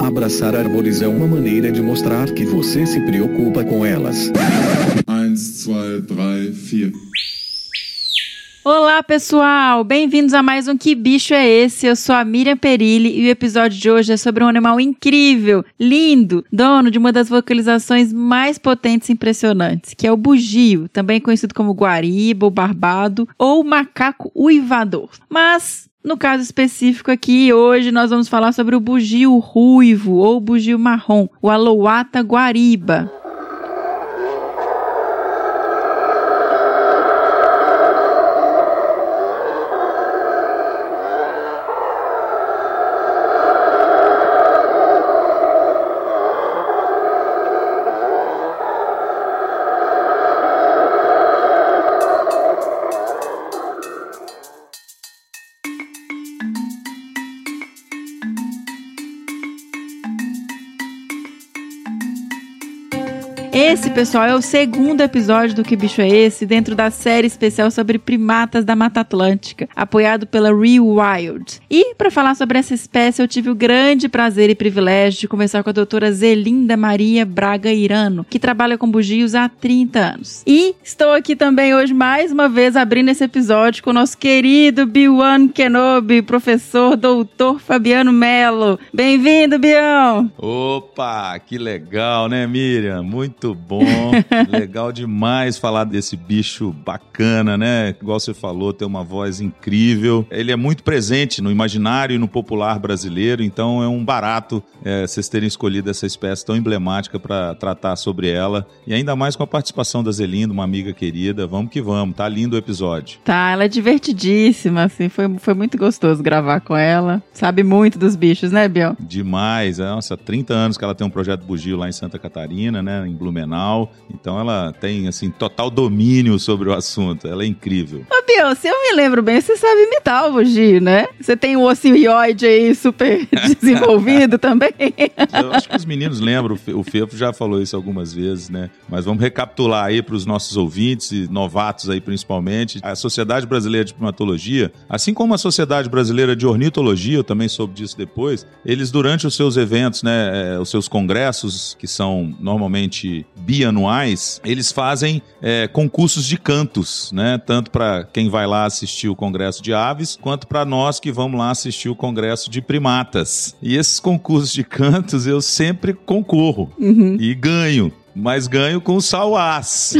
Abraçar árvores é uma maneira de mostrar que você se preocupa com elas. 1, 2, 3, 4. Olá, pessoal! Bem-vindos a mais um Que Bicho é Esse? Eu sou a Miriam Perilli e o episódio de hoje é sobre um animal incrível, lindo, dono de uma das vocalizações mais potentes e impressionantes, que é o bugio, também conhecido como guariba, ou barbado ou macaco uivador. Mas no caso específico aqui, hoje nós vamos falar sobre o bugio ruivo ou bugio marrom, o Alouata guariba. Pessoal, é o segundo episódio do Que Bicho é Esse, dentro da série especial sobre primatas da Mata Atlântica, apoiado pela Rewild. E, para falar sobre essa espécie, eu tive o grande prazer e privilégio de conversar com a doutora Zelinda Maria Braga Irano, que trabalha com bugios há 30 anos. E estou aqui também hoje, mais uma vez, abrindo esse episódio com o nosso querido Biwan Kenobi, professor doutor Fabiano Melo. Bem-vindo, Bião! Opa, que legal, né, Miriam? Muito bom. Legal demais falar desse bicho bacana, né? Igual você falou, tem uma voz incrível. Ele é muito presente no imaginário e no popular brasileiro, então é um barato é, vocês terem escolhido essa espécie tão emblemática para tratar sobre ela. E ainda mais com a participação da Zelinda, uma amiga querida. Vamos que vamos, tá lindo o episódio. Tá, ela é divertidíssima, assim, foi, foi muito gostoso gravar com ela. Sabe muito dos bichos, né, Biel? Demais, é, nossa, 30 anos que ela tem um projeto bugio lá em Santa Catarina, né, em Blumenau. Então ela tem, assim, total domínio sobre o assunto. Ela é incrível. Ô, Biel, se eu me lembro bem, você sabe imitar o bugio, né? Você tem o ossioide aí super desenvolvido também. Eu acho que os meninos lembram, o Fefo já falou isso algumas vezes, né? Mas vamos recapitular aí para os nossos ouvintes e novatos aí principalmente. A Sociedade Brasileira de Primatologia, assim como a Sociedade Brasileira de Ornitologia, eu também soube disso depois, eles durante os seus eventos, né, é, os seus congressos, que são normalmente bianuais, eles fazem é, concursos de cantos, né? Tanto para quem vai lá assistir o congresso de aves, quanto para nós que vamos lá assistir o congresso de primatas. E esses concursos de cantos eu sempre concorro e ganho. Mas ganho com o sauás.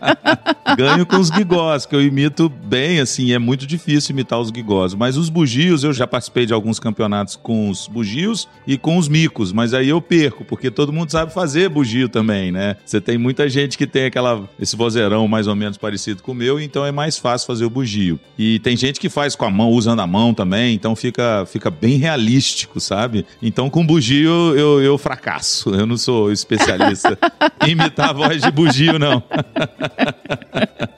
ganho com os gigós, que eu imito bem, assim, é muito difícil imitar os gigós. Mas os bugios, eu já participei de alguns campeonatos com os bugios e com os micos, mas aí eu perco, porque todo mundo sabe fazer bugio também, né? Você tem muita gente que tem aquela, esse vozeirão mais ou menos parecido com o meu, então é mais fácil fazer o bugio. E tem gente que faz com a mão, usando a mão também, então fica, fica bem realístico, sabe? Então com bugio eu, eu fracasso, eu não sou especialista imitar a voz de bugio, não.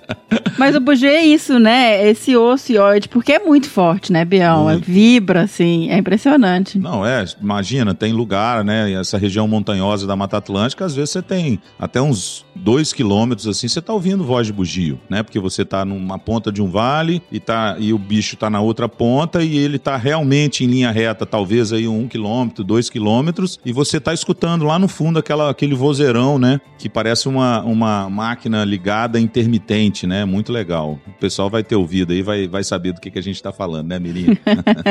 Mas o bugio é isso, né? Esse ocioide, porque é muito forte, né, Bião? Muito. Vibra, assim, é impressionante. Não, é, imagina, tem lugar, né? Essa região montanhosa da Mata Atlântica, às vezes você tem até uns dois quilômetros assim, você tá ouvindo voz de bugio, né? Porque você tá numa ponta de um vale e, tá, e o bicho tá na outra ponta e ele tá realmente em linha reta, talvez aí um quilômetro, dois quilômetros, e você tá escutando lá no fundo aquela, aquele vozeirão, né? Que parece uma, uma máquina ligada intermitente, né? Muito legal. O pessoal vai ter ouvido aí, vai, vai saber do que, que a gente tá falando, né, Mirim?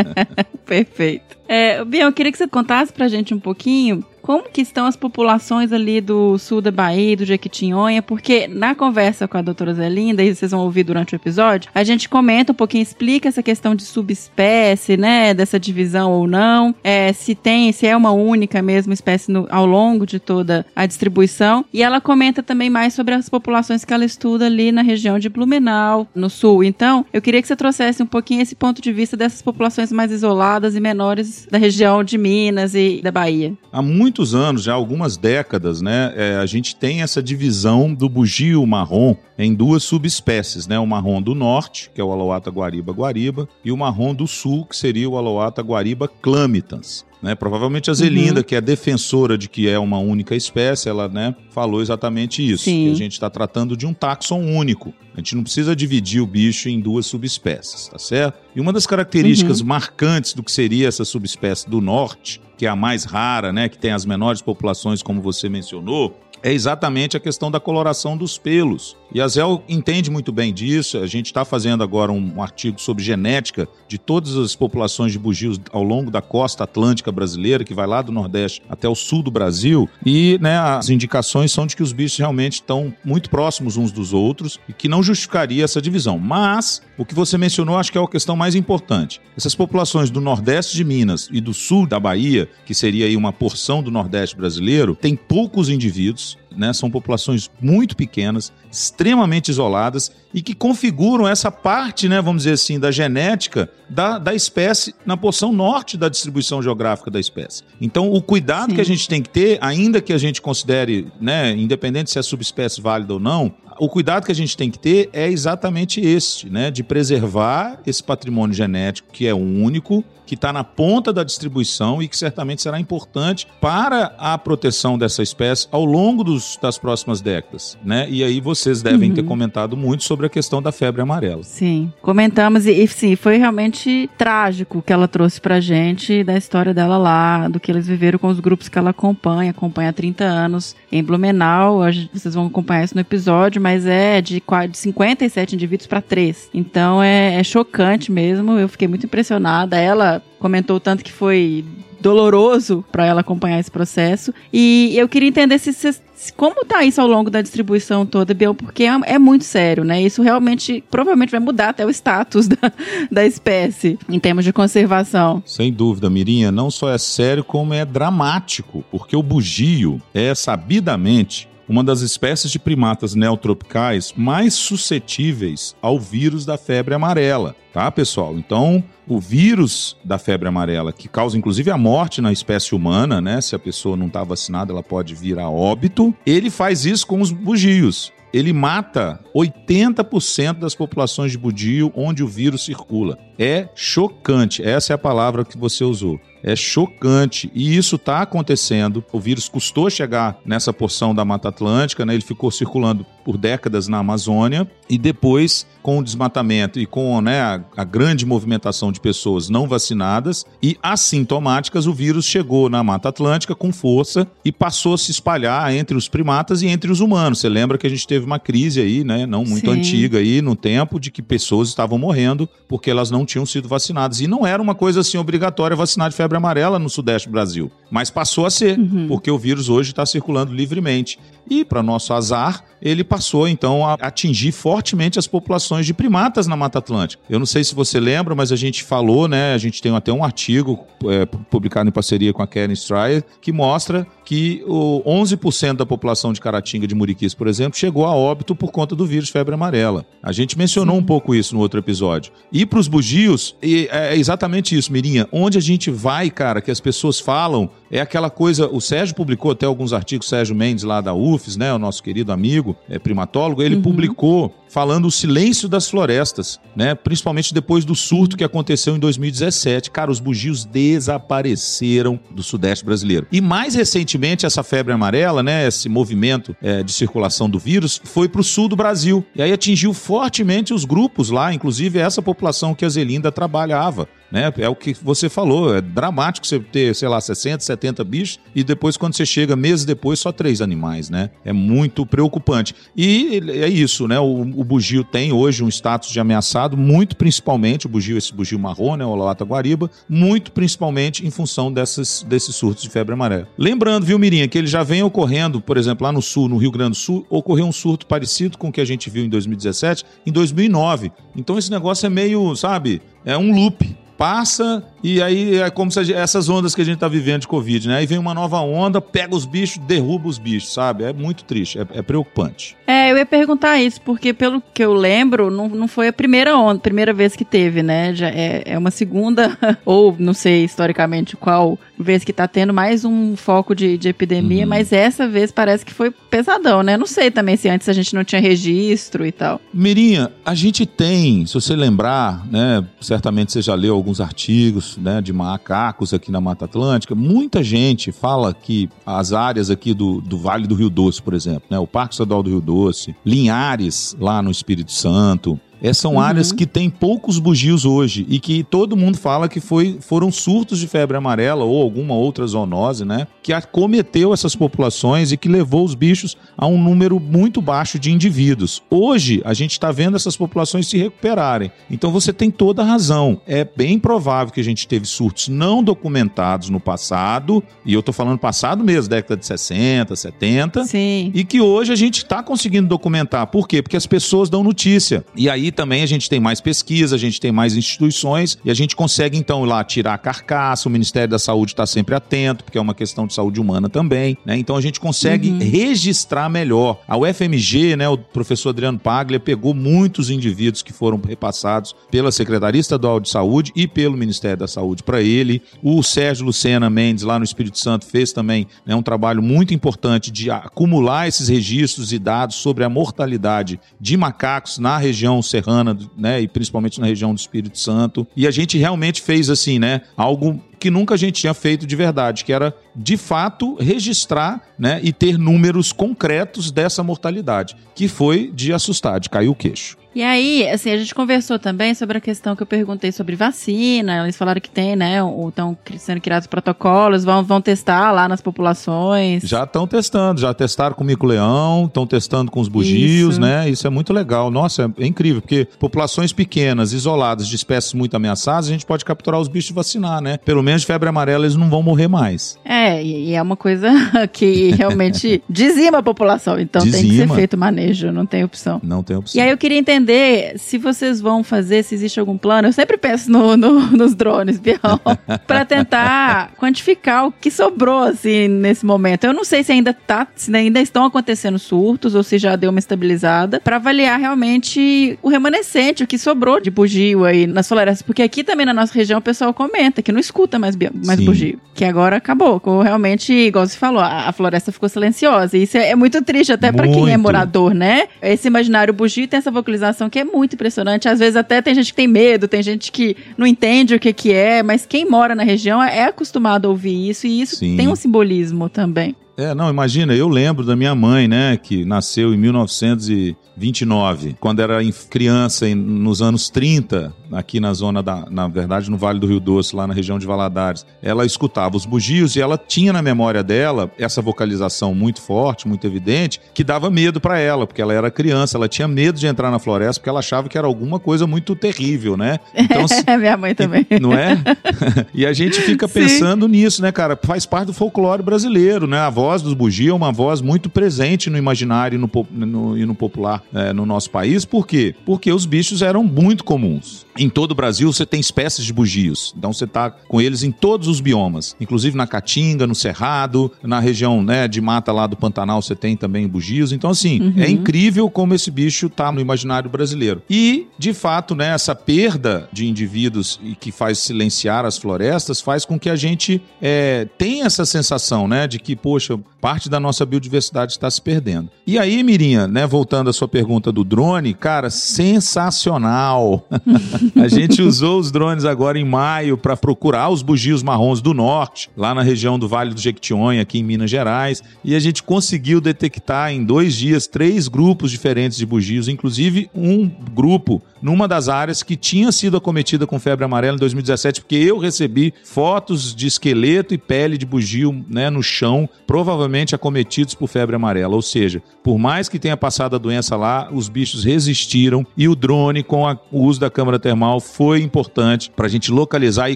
Perfeito. É, Bião, eu queria que você contasse pra gente um pouquinho como que estão as populações ali do sul da Bahia, do Jequitinhonha, porque na conversa com a doutora Zelinda, e vocês vão ouvir durante o episódio, a gente comenta um pouquinho, explica essa questão de subespécie, né, dessa divisão ou não, é, se tem, se é uma única mesmo espécie no, ao longo de toda a distribuição, e ela comenta também mais sobre as populações que ela estuda ali na região de Blumenau, no sul. Então, eu queria que você trouxesse um pouquinho esse ponto de vista dessas populações mais isoladas e menores da região de Minas e da Bahia. Há muitos anos, já algumas décadas, né, é, a gente tem essa divisão do bugio marrom em duas subespécies, né? O marrom do norte, que é o Aloata guariba guariba, e o marrom do sul, que seria o Aloata guariba clamitans. Né? Provavelmente a Zelinda, que é defensora de que é uma única espécie, ela né, falou exatamente isso. Sim. Que a gente está tratando de um táxon único. A gente não precisa dividir o bicho em duas subespécies, tá certo? E uma das características marcantes do que seria essa subespécie do norte, que é a mais rara, né, que tem as menores populações, como você mencionou, é exatamente a questão da coloração dos pelos. E a Zel entende muito bem disso. A gente está fazendo agora um, um artigo sobre genética de todas as populações de bugios ao longo da costa atlântica brasileira, que vai lá do Nordeste até o sul do Brasil. E né, as indicações são de que os bichos realmente estão muito próximos uns dos outros e que não justificaria essa divisão. Mas o que você mencionou acho que é a questão mais importante. Essas populações do Nordeste de Minas e do sul da Bahia, que seria aí uma porção do Nordeste brasileiro, tem poucos indivíduos né? São populações muito pequenas, extremamente isoladas e que configuram essa parte, né, vamos dizer assim, da genética da, da espécie na porção norte da distribuição geográfica da espécie. Então, o cuidado Sim. que a gente tem que ter, ainda que a gente considere, né, independente se é subespécie válida ou não, o cuidado que a gente tem que ter é exatamente este, né, de preservar esse patrimônio genético que é único, que está na ponta da distribuição e que certamente será importante para a proteção dessa espécie ao longo dos, das próximas décadas, né? E aí vocês devem ter comentado muito sobre a questão da febre amarela. Sim, comentamos e, e sim, foi realmente trágico o que ela trouxe pra gente da história dela lá, do que eles viveram com os grupos que ela acompanha, acompanha há 30 anos em Blumenau. Vocês vão acompanhar isso no episódio, mas é de, de 57 indivíduos para 3. Então é, é chocante mesmo. Eu fiquei muito impressionada. Ela comentou tanto que foi doloroso para ela acompanhar esse processo. E eu queria entender se- se- como tá isso ao longo da distribuição toda, Biel, porque é, é muito sério, né? Isso realmente provavelmente vai mudar até o status da, da espécie em termos de conservação. Sem dúvida, Mirinha, não só é sério, como é dramático, porque o bugio é sabidamente uma das espécies de primatas neotropicais mais suscetíveis ao vírus da febre amarela, tá, pessoal? Então, o vírus da febre amarela, que causa inclusive a morte na espécie humana, né? Se a pessoa não está vacinada, ela pode vir a óbito. Ele faz isso com os bugios. Ele mata 80% das populações de budio onde o vírus circula. É chocante. Essa é a palavra que você usou. É chocante. E isso está acontecendo. O vírus custou chegar nessa porção da Mata Atlântica, né? ele ficou circulando por décadas na Amazônia. E depois, com o desmatamento e com né, a, a grande movimentação de pessoas não vacinadas e assintomáticas, o vírus chegou na Mata Atlântica com força e passou a se espalhar entre os primatas e entre os humanos. Você lembra que a gente teve uma crise aí, né? Não muito Sim. antiga aí, no tempo, de que pessoas estavam morrendo porque elas não tinham sido vacinadas. E não era uma coisa assim obrigatória vacinar de febre amarela no Sudeste do Brasil. Mas passou a ser, porque o vírus hoje está circulando livremente. E, para nosso azar, ele passou então a atingir fortemente as populações de primatas na Mata Atlântica. Eu não sei se você lembra, mas a gente falou, né? A gente tem até um artigo é, publicado em parceria com a Karen Stryer que mostra que o 11% da população de Caratinga de Muriquis, por exemplo, chegou a óbito por conta do vírus febre amarela. A gente mencionou um pouco isso no outro episódio. E para os bugios, e é exatamente isso, Mirinha. Onde a gente vai, cara, que as pessoas falam, é aquela coisa. O Sérgio publicou até alguns artigos, Sérgio Mendes, lá da UFES, né? O nosso querido amigo, é, primatólogo, ele publicou falando o silêncio das florestas, né? Principalmente depois do surto que aconteceu em 2017. Cara, os bugios desapareceram do Sudeste brasileiro. E mais recentemente, essa febre amarela, né? Esse movimento é, de circulação do vírus foi para o sul do Brasil. E aí atingiu fortemente os grupos lá, inclusive essa população que a Zelinda trabalhava. Né? É o que você falou, é dramático você ter, sei lá, 60, 70 bichos e depois, quando você chega meses depois, só três animais, né? É muito preocupante. E é isso, né? O, o bugio tem hoje um status de ameaçado, muito principalmente, o bugio, esse bugio marrom, né? O Olata Guariba, muito principalmente em função dessas, desses surtos de febre amarela. Lembrando, viu, Mirinha, que ele já vem ocorrendo, por exemplo, lá no sul, no Rio Grande do Sul, ocorreu um surto parecido com o que a gente viu em 2017, em 2009. Então esse negócio é meio, sabe, é um loop passa e aí é como se gente- essas ondas que a gente tá vivendo de Covid, né? Aí vem uma nova onda, pega os bichos, derruba os bichos, sabe? É muito triste, é, é preocupante. É, eu ia perguntar isso, porque pelo que eu lembro, não, não foi a primeira onda, primeira vez que teve, né? Já é, é uma segunda, ou não sei historicamente qual vez que tá tendo mais um foco de, de epidemia, Uhum. mas essa vez parece que foi pesadão, né? Não sei também se antes a gente não tinha registro e tal. Mirinha, a gente tem, se você lembrar, né? Certamente você já leu alguns artigos né, de macacos aqui na Mata Atlântica. Muita gente fala que as áreas aqui do, do Vale do Rio Doce, por exemplo, né, o Parque Estadual do Rio Doce, Linhares, lá no Espírito Santo, é, são uhum. áreas que têm poucos bugios hoje e que todo mundo fala que foi, foram surtos de febre amarela ou alguma outra zoonose, né? Que acometeu essas populações e que levou os bichos a um número muito baixo de indivíduos. Hoje, a gente está vendo essas populações se recuperarem. Então você tem toda a razão. É bem provável que a gente teve surtos não documentados no passado, e eu estou falando passado mesmo, década de 60, 70, Sim. e que hoje a gente está conseguindo documentar. Por quê? Porque as pessoas dão notícia. E aí também a gente tem mais pesquisa, a gente tem mais instituições e a gente consegue então lá tirar a carcaça, o Ministério da Saúde está sempre atento, porque é uma questão de saúde humana também, né? Então a gente consegue uhum. registrar melhor. A UFMG, né, o professor Adriano Paglia pegou muitos indivíduos que foram repassados pela Secretaria Estadual de Saúde e pelo Ministério da Saúde para ele. O Sérgio Lucena Mendes lá no Espírito Santo fez também né, um trabalho muito importante de acumular esses registros e dados sobre a mortalidade de macacos na região serrana, né, e principalmente na região do Espírito Santo. E a gente realmente fez assim, né, algo que nunca a gente tinha feito de verdade, que era de fato registrar, né, e ter números concretos dessa mortalidade, que foi de assustar, de cair o queixo. E aí, assim, a gente conversou também sobre a questão que eu perguntei sobre vacina. Eles falaram que tem, né? Estão sendo criados protocolos, vão, vão testar lá nas populações. Já estão testando, já testaram com o mico-leão, estão testando com os bugios, Isso. né? Isso é muito legal. Nossa, é, é, incrível, porque populações pequenas, isoladas, de espécies muito ameaçadas, a gente pode capturar os bichos e vacinar, né? Pelo menos de febre amarela eles não vão morrer mais. É, e é uma coisa que realmente dizima a população. Então dizima. tem que ser feito manejo, não tem opção. Não tem opção. E aí eu queria entender entender se vocês vão fazer, se existe algum plano. Eu sempre penso no, no, nos drones, Bião, para tentar quantificar o que sobrou, assim, nesse momento. Eu não sei se ainda tá, se ainda estão acontecendo surtos ou se já deu uma estabilizada, para avaliar realmente o remanescente, o que sobrou de bugio aí nas florestas. Porque aqui também na nossa região o pessoal comenta que não escuta mais, mais bugio. Que agora acabou. Realmente, igual você falou, a, a floresta ficou silenciosa. E isso é, é muito triste até para quem é morador, né? Esse imaginário bugio tem essa vocalização que é muito impressionante. Às vezes até tem gente que tem medo, tem gente que não entende o que, que é, mas quem mora na região é acostumado a ouvir isso e isso Sim. tem um simbolismo também. É, não, imagina, eu lembro da minha mãe, né, que nasceu em 1929, quando era criança, nos anos 30, aqui na zona da, na verdade, no Vale do Rio Doce, lá na região de Valadares. Ela escutava os bugios e ela tinha na memória dela essa vocalização muito forte, muito evidente, que dava medo para ela, porque ela era criança, ela tinha medo de entrar na floresta porque ela achava que era alguma coisa muito terrível, né? Então, minha mãe também. Não é? e a gente fica pensando Sim. nisso, né, cara? Faz parte do folclore brasileiro, né? A voz dos bugios é uma voz muito presente no imaginário e no, no, e no popular é, no nosso país. Por quê? Porque os bichos eram muito comuns. Em todo o Brasil você tem espécies de bugios. Então você está com eles em todos os biomas, inclusive na Caatinga, no Cerrado, na região né, de mata lá do Pantanal você tem também bugios. Então assim, uhum. é incrível como esse bicho está no imaginário brasileiro. E, de fato, né, essa perda de indivíduos e que faz silenciar as florestas faz com que a gente é, tenha essa sensação né, de que, poxa, filme parte da nossa biodiversidade está se perdendo. E aí, Mirinha, né, voltando à sua pergunta do drone, cara, sensacional. a gente usou os drones agora em maio para procurar os bugios marrons do norte, lá na região do Vale do Jequitinhonha, aqui em Minas Gerais, e a gente conseguiu detectar em dois dias três grupos diferentes de bugios, inclusive um grupo numa das áreas que tinha sido acometida com febre amarela em 2017, porque eu recebi fotos de esqueleto e pele de bugio né, no chão, provavelmente acometidos por febre amarela. Ou seja, por mais que tenha passado a doença lá, os bichos resistiram e o drone, com a, o uso da câmara termal, foi importante para a gente localizar e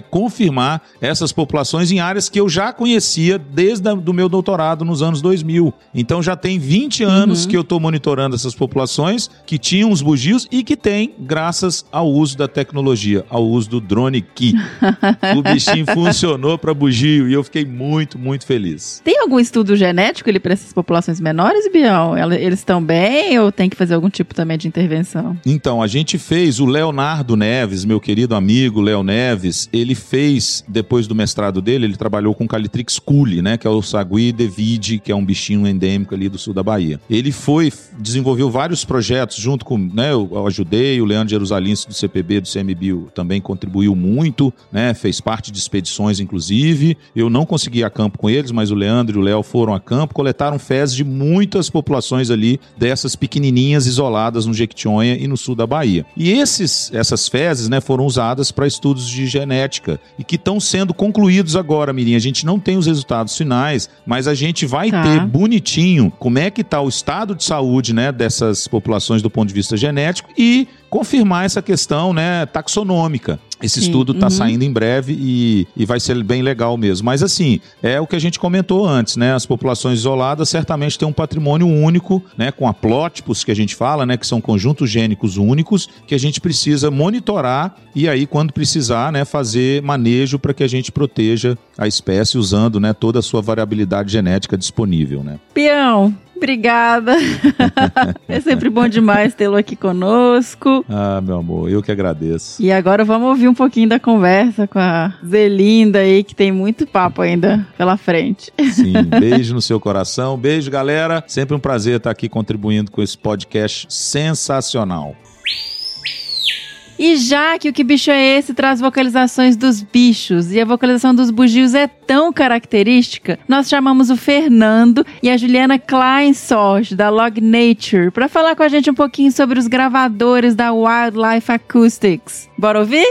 confirmar essas populações em áreas que eu já conhecia desde o meu doutorado nos anos 2000. Então já tem 20 anos uhum. que eu estou monitorando essas populações que tinham os bugios e que têm, graças ao uso da tecnologia, ao uso do drone Key. o bichinho funcionou para bugio e eu fiquei muito, muito feliz. Tem algum estudo genético ele para essas populações menores, Bião? Eles estão bem ou tem que fazer algum tipo também de intervenção? Então, a gente fez, o Leonardo Neves, meu querido amigo Léo Neves, ele fez, depois do mestrado dele, ele trabalhou com Calitrix culi, né, que é o sagui devide, que é um bichinho endêmico ali do sul da Bahia. Ele foi, desenvolveu vários projetos junto com, né, eu ajudei, o Leandro Jerusalinski do CPB, do CMBio, também contribuiu muito, né? Fez parte de expedições, inclusive. Eu não consegui a campo com eles, mas o Leandro e o Léo foram a campo, coletaram fezes de muitas populações ali dessas pequenininhas isoladas no Jequitinhonha e no sul da Bahia. E esses, essas fezes, né, foram usadas para estudos de genética e que estão sendo concluídos agora, Mirim. A gente não tem os resultados finais, mas a gente vai Tá. ter bonitinho como é que está o estado de saúde, né, dessas populações do ponto de vista genético e confirmar essa questão, né, taxonômica. Esse Sim, estudo está uhum. saindo em breve e, e vai ser bem legal mesmo. Mas assim, é o que a gente comentou antes, né? As populações isoladas certamente têm um patrimônio único, né? Com haplótipos que a gente fala, né? Que são conjuntos gênicos únicos que a gente precisa monitorar e aí, quando precisar, né? Fazer manejo para que a gente proteja a espécie usando, né? Toda a sua variabilidade genética disponível, né? Peão, obrigada. é sempre bom demais tê-lo aqui conosco. Ah, meu amor, eu que agradeço. E agora vamos ouvir um pouquinho da conversa com a Zelinda aí, que tem muito papo ainda pela frente. Sim, beijo no seu coração. Beijo, galera. Sempre um prazer estar aqui contribuindo com esse podcast sensacional. E já que o Que Bicho é Esse traz vocalizações dos bichos e a vocalização dos bugios é tão característica, nós chamamos o Fernando e a Juliana Kleinsorge, da Log Nature, para falar com a gente um pouquinho sobre os gravadores da Wildlife Acoustics. Bora ouvir?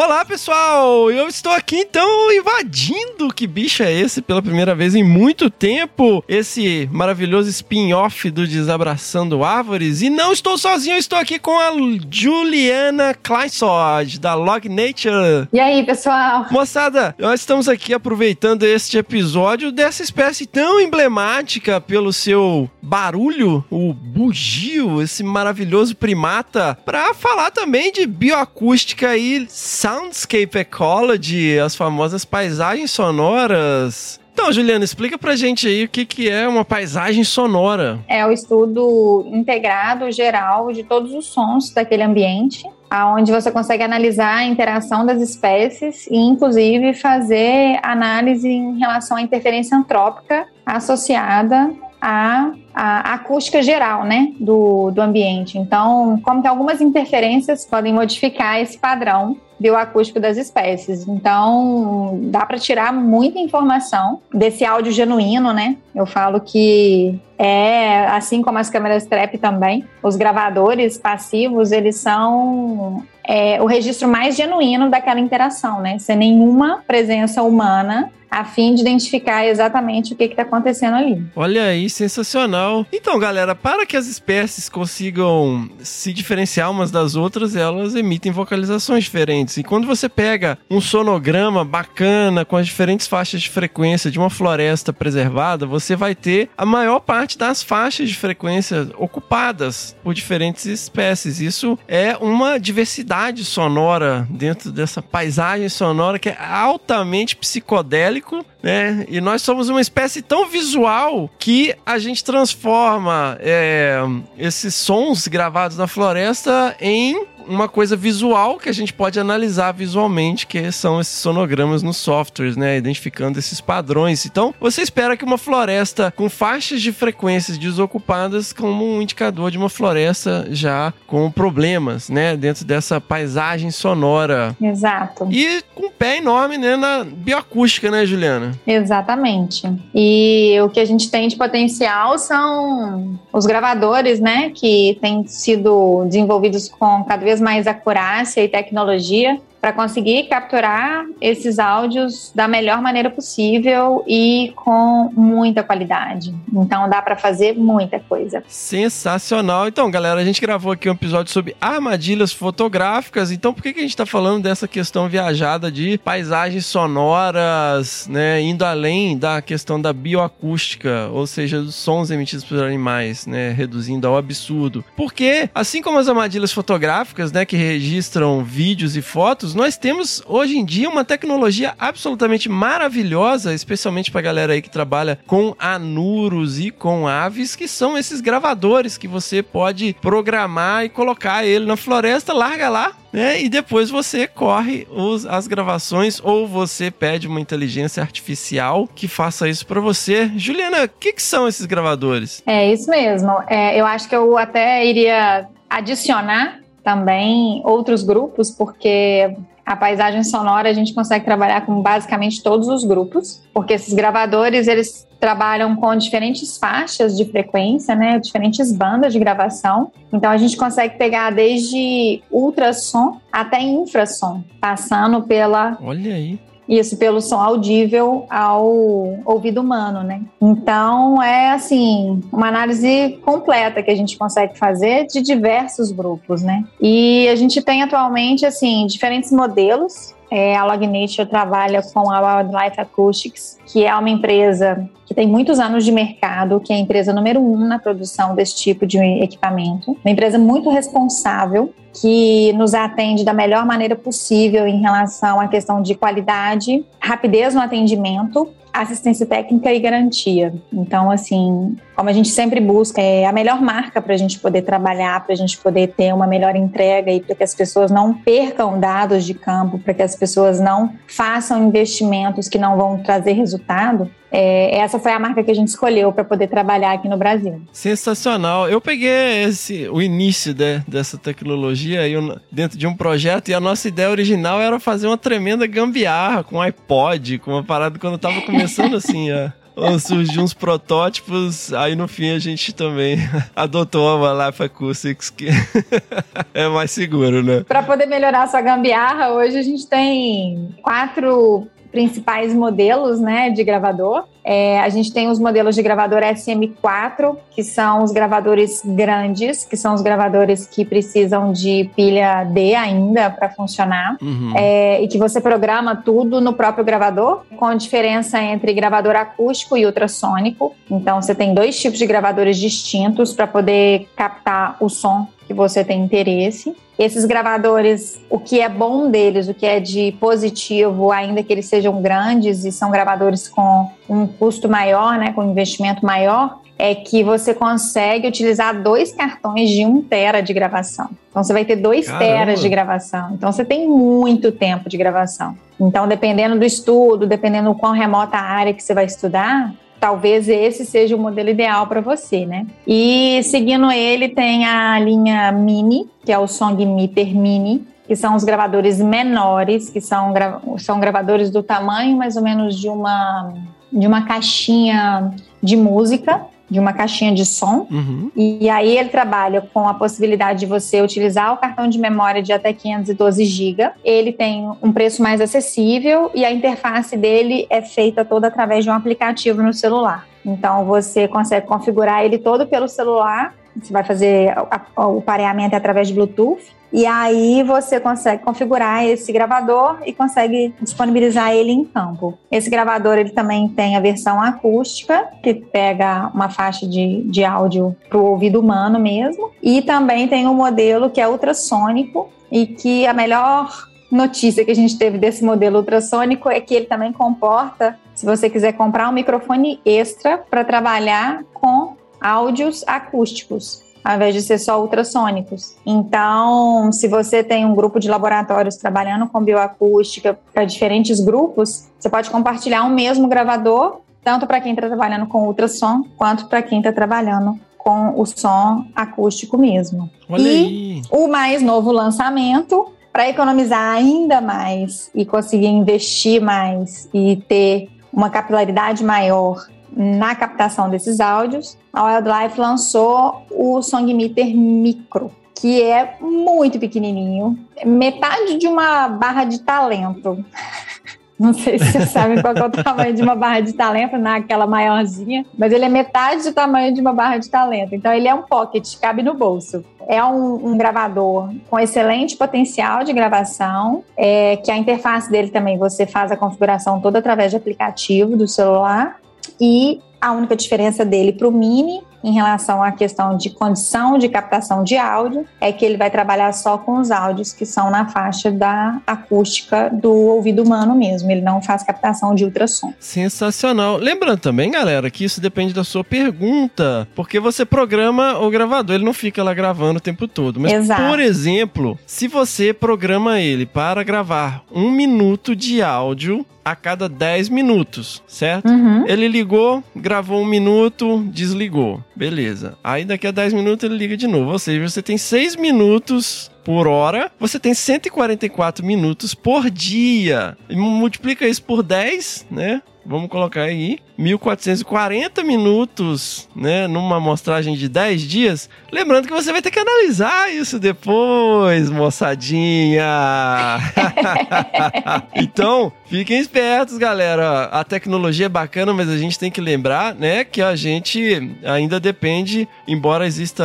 Olá pessoal, eu estou aqui então invadindo que bicho é esse pela primeira vez em muito tempo, esse maravilhoso spin-off do Desabraçando Árvores e não estou sozinho, estou aqui com a Juliana Kleinsod da Log Nature. E aí, pessoal? Moçada, nós estamos aqui aproveitando este episódio dessa espécie tão emblemática pelo seu barulho, o bugio, esse maravilhoso primata, para falar também de bioacústica e soundscape ecology, as famosas paisagens sonoras. Então, Juliana, explica pra gente aí o que, que é uma paisagem sonora. É o estudo integrado geral de todos os sons daquele ambiente, aonde você consegue analisar a interação das espécies e, inclusive, fazer análise em relação à interferência antrópica associada à, à acústica geral, né, do, do ambiente. Então, como que algumas interferências podem modificar esse padrão bioacústico das espécies. Então, dá para tirar muita informação desse áudio genuíno, né? Eu falo que é assim como as câmeras trap também, os gravadores passivos, eles são é, o registro mais genuíno daquela interação, né? Sem nenhuma presença humana a fim de identificar exatamente o que está acontecendo ali. Olha aí, sensacional. Então, galera, para que as espécies consigam se diferenciar umas das outras, elas emitem vocalizações diferentes. E quando você pega um sonograma bacana com as diferentes faixas de frequência de uma floresta preservada, você vai ter a maior parte das faixas de frequência ocupadas por diferentes espécies. Isso é uma diversidade sonora dentro dessa paisagem sonora que é altamente psicodélica né? E nós somos uma espécie tão visual que a gente transforma é, esses sons gravados na floresta em uma coisa visual que a gente pode analisar visualmente, que são esses sonogramas nos softwares, né? Identificando esses padrões. Então, você espera que uma floresta com faixas de frequências desocupadas como um indicador de uma floresta já com problemas, né? Dentro dessa paisagem sonora. Exato. E com um pé enorme, né? Na bioacústica, né, Juliana? Exatamente. E o que a gente tem de potencial são os gravadores, né? Que têm sido desenvolvidos com cada vez mais acurácia e tecnologia para conseguir capturar esses áudios da melhor maneira possível e com muita qualidade. Então dá para fazer muita coisa. Sensacional. Então, galera, a gente gravou aqui um episódio sobre armadilhas fotográficas. Então, por que, que a gente está falando dessa questão viajada de paisagens sonoras, né, indo além da questão da bioacústica, ou seja, dos sons emitidos por animais, né, reduzindo ao absurdo? Porque, assim como as armadilhas fotográficas, né, que registram vídeos e fotos, nós temos hoje em dia uma tecnologia absolutamente maravilhosa, especialmente para a galera aí que trabalha com anuros e com aves, que são esses gravadores que você pode programar e colocar ele na floresta, larga lá, né? E depois você corre os, as gravações ou você pede uma inteligência artificial que faça isso para você. Juliana, o que, que são esses gravadores? É isso mesmo. É, eu acho que eu até iria adicionar também outros grupos, porque a paisagem sonora a gente consegue trabalhar com basicamente todos os grupos, porque esses gravadores eles trabalham com diferentes faixas de frequência, né, diferentes bandas de gravação. Então a gente consegue pegar desde ultrassom até infrassom, passando pela Olha aí. Isso pelo som audível ao ouvido humano, né? Então é assim uma análise completa que a gente consegue fazer de diversos grupos, né? E a gente tem atualmente assim diferentes modelos. É, a Lognature trabalha com a Wildlife Acoustics, que é uma empresa que tem muitos anos de mercado, que é a empresa número um na produção desse tipo de equipamento. Uma empresa muito responsável, que nos atende da melhor maneira possível em relação à questão de qualidade, rapidez no atendimento, assistência técnica e garantia. Então, assim, como a gente sempre busca, é a melhor marca para a gente poder trabalhar, para a gente poder ter uma melhor entrega e para que as pessoas não percam dados de campo, para que as pessoas não façam investimentos que não vão trazer resultado. É, essa foi a marca que a gente escolheu para poder trabalhar aqui no Brasil. Sensacional. Eu peguei esse, o início de, dessa tecnologia aí dentro de um projeto e a nossa ideia original era fazer uma tremenda gambiarra com iPod, com uma parada quando eu tava começando assim a surgiu uns protótipos, aí no fim a gente também adotou uma Life Acoustics que é mais seguro, né? Para poder melhorar a sua gambiarra, hoje a gente tem quatro principais modelos né, de gravador. É, a gente tem os modelos de gravador SM4, que são os gravadores grandes, que são os gravadores que precisam de pilha D ainda para funcionar, Uhum. é, e que você programa tudo no próprio gravador, com diferença entre gravador acústico e ultrassônico. Então, você tem dois tipos de gravadores distintos para poder captar o som que você tem interesse. Esses gravadores, o que é bom deles, o que é de positivo, ainda que eles sejam grandes e são gravadores com um custo maior, né, com um investimento maior, é que você consegue utilizar dois cartões de um tera de gravação. Então você vai ter dois teras de gravação. Então você tem muito tempo de gravação. Então, dependendo do estudo, dependendo do quão remota a área que você vai estudar, talvez esse seja o modelo ideal para você, né? E seguindo ele tem a linha Mini, que é o Song Meter Mini, que são os gravadores menores, que são, gra são gravadores do tamanho mais ou menos de uma, de uma caixinha de música, de uma caixinha de som. Uhum. E aí ele trabalha com a possibilidade de você utilizar o cartão de memória de até 512 GB. Ele tem um preço mais acessível e a interface dele é feita toda através de um aplicativo no celular. Então você consegue configurar ele todo pelo celular. Você vai fazer o pareamento através de Bluetooth. E aí você consegue configurar esse gravador e consegue disponibilizar ele em campo. Esse gravador ele também tem a versão acústica, que pega uma faixa de, de áudio para o ouvido humano mesmo. E também tem um modelo que é ultrassônico e que a melhor notícia que a gente teve desse modelo ultrassônico é que ele também comporta, se você quiser comprar um microfone extra para trabalhar com áudios acústicos ao invés de ser só ultrassônicos. Então, se você tem um grupo de laboratórios trabalhando com bioacústica para diferentes grupos, você pode compartilhar um mesmo gravador, tanto para quem está trabalhando com ultrassom, quanto para quem está trabalhando com o som acústico mesmo. Olha E- aí. O mais novo lançamento, para economizar ainda mais e conseguir investir mais e ter uma capilaridade maior na captação desses áudios, a Wildlife lançou o Song Meter Micro, que é muito pequenininho, metade de uma barra de talento. Não sei se vocês sabem qual é o tamanho de uma barra de talento, naquela maiorzinha, mas ele é metade do tamanho de uma barra de talento. Então ele é um pocket, cabe no bolso. É um, um gravador com excelente potencial de gravação, é, que a interface dele também você faz a configuração toda através de aplicativo do celular. E a única diferença dele para o Mini, em relação à questão de condição de captação de áudio, é que ele vai trabalhar só com os áudios que são na faixa da acústica do ouvido humano mesmo. Ele não faz captação de ultrassom. Sensacional. Lembrando também, galera, que isso depende da sua pergunta, porque você programa o gravador, ele não fica lá gravando o tempo todo. Mas, Exato. por exemplo, se você programa ele para gravar um minuto de áudio a cada 10 minutos, certo? Uhum. Ele ligou, gravou um minuto, desligou. Beleza. Aí daqui a 10 minutos ele liga de novo. Ou seja, você tem 6 minutos por hora, você tem 144 minutos por dia. E multiplica isso por 10, né? Vamos colocar aí 1440 minutos, né, numa amostragem de 10 dias. Lembrando que você vai ter que analisar isso depois, moçadinha. então, fiquem espertos, galera. A tecnologia é bacana, mas a gente tem que lembrar, né, que a gente ainda depende, embora exista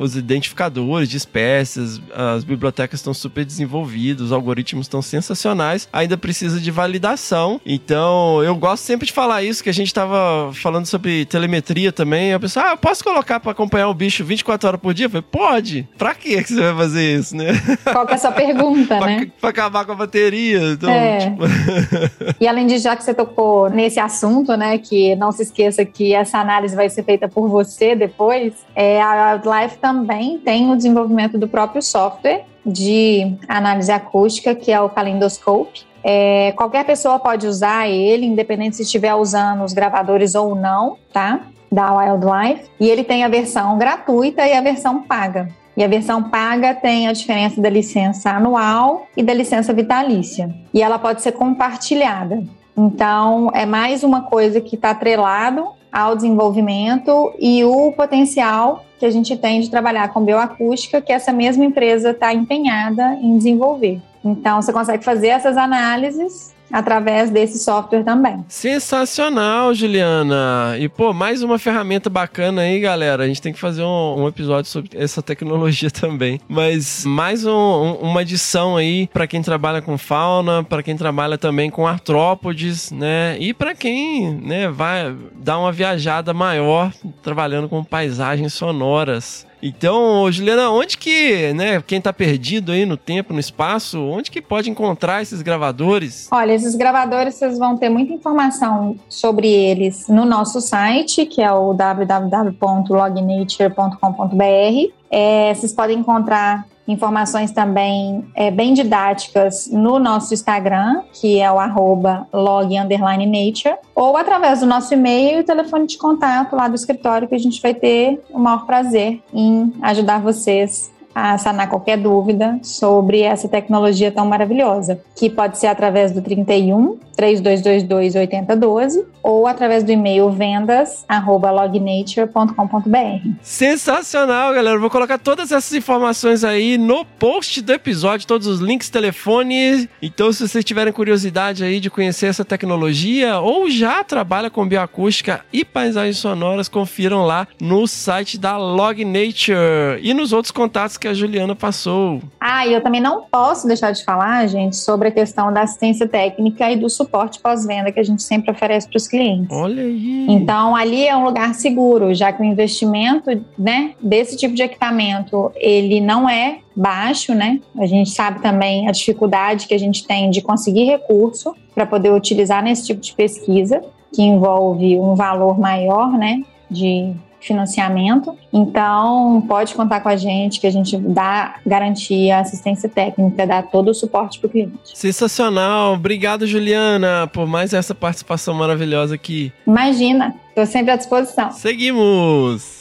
os identificadores de espécies, as bibliotecas estão super desenvolvidas, os algoritmos estão sensacionais, ainda precisa de validação. Então, eu gosto sempre de falar isso, que a gente tava falando sobre telemetria também. A pessoa, ah, eu posso colocar para acompanhar o bicho 24 horas por dia? Eu falei, pode. Pra que você vai fazer isso, né? Qual que é a sua pergunta, pra, né? Pra acabar com a bateria. Então, é. tipo... e além disso, já que você tocou nesse assunto, né, que não se esqueça que essa análise vai ser feita por você depois, é, a Wildlife também tem o desenvolvimento do próprio software de análise acústica, que é o Calendoscope. É, qualquer pessoa pode usar ele, independente se estiver usando os gravadores ou não, tá? Da Wildlife. E ele tem a versão gratuita e a versão paga. E a versão paga tem a diferença da licença anual e da licença vitalícia. E ela pode ser compartilhada. Então, é mais uma coisa que está atrelado ao desenvolvimento e o potencial que a gente tem de trabalhar com bioacústica, que essa mesma empresa está empenhada em desenvolver. Então, você consegue fazer essas análises através desse software também. Sensacional, Juliana! E, pô, mais uma ferramenta bacana aí, galera. A gente tem que fazer um, um episódio sobre essa tecnologia também. Mas mais um, uma adição aí para quem trabalha com fauna, para quem trabalha também com artrópodes, né? E para quem, né, vai dar uma viajada maior trabalhando com paisagens sonoras. Então, Juliana, onde que, né, quem tá perdido aí no tempo, no espaço, onde que pode encontrar esses gravadores? Olha, esses gravadores vocês vão ter muita informação sobre eles no nosso site, que é o www.lognature.com.br. É, vocês podem encontrar informações também é, bem didáticas no nosso Instagram, que é o arroba log nature, ou através do nosso e-mail e o telefone de contato lá do escritório, que a gente vai ter o maior prazer em ajudar vocês a sanar qualquer dúvida sobre essa tecnologia tão maravilhosa, que pode ser através do 31 3222 8012 ou através do e-mail vendas@lognature.com.br. Sensacional, galera. Vou colocar todas essas informações aí no post do episódio, todos os links, telefone. Então, se vocês tiverem curiosidade aí de conhecer essa tecnologia ou já trabalha com bioacústica e paisagens sonoras, confiram lá no site da Log Nature e nos outros contatos que a Juliana passou. Ah, e eu também não posso deixar de falar, gente, sobre a questão da assistência técnica e do suporte pós-venda que a gente sempre oferece para os clientes. Olha aí. Então, ali é um lugar seguro, já que o investimento, né, desse tipo de equipamento, ele não é baixo, né? A gente sabe também a dificuldade que a gente tem de conseguir recurso para poder utilizar nesse tipo de pesquisa, que envolve um valor maior, né, de financiamento. Então, pode contar com a gente que a gente dá garantia, assistência técnica, dá todo o suporte para o cliente. Sensacional. Obrigado, Juliana, por mais essa participação maravilhosa aqui. Imagina, estou sempre à disposição. Seguimos.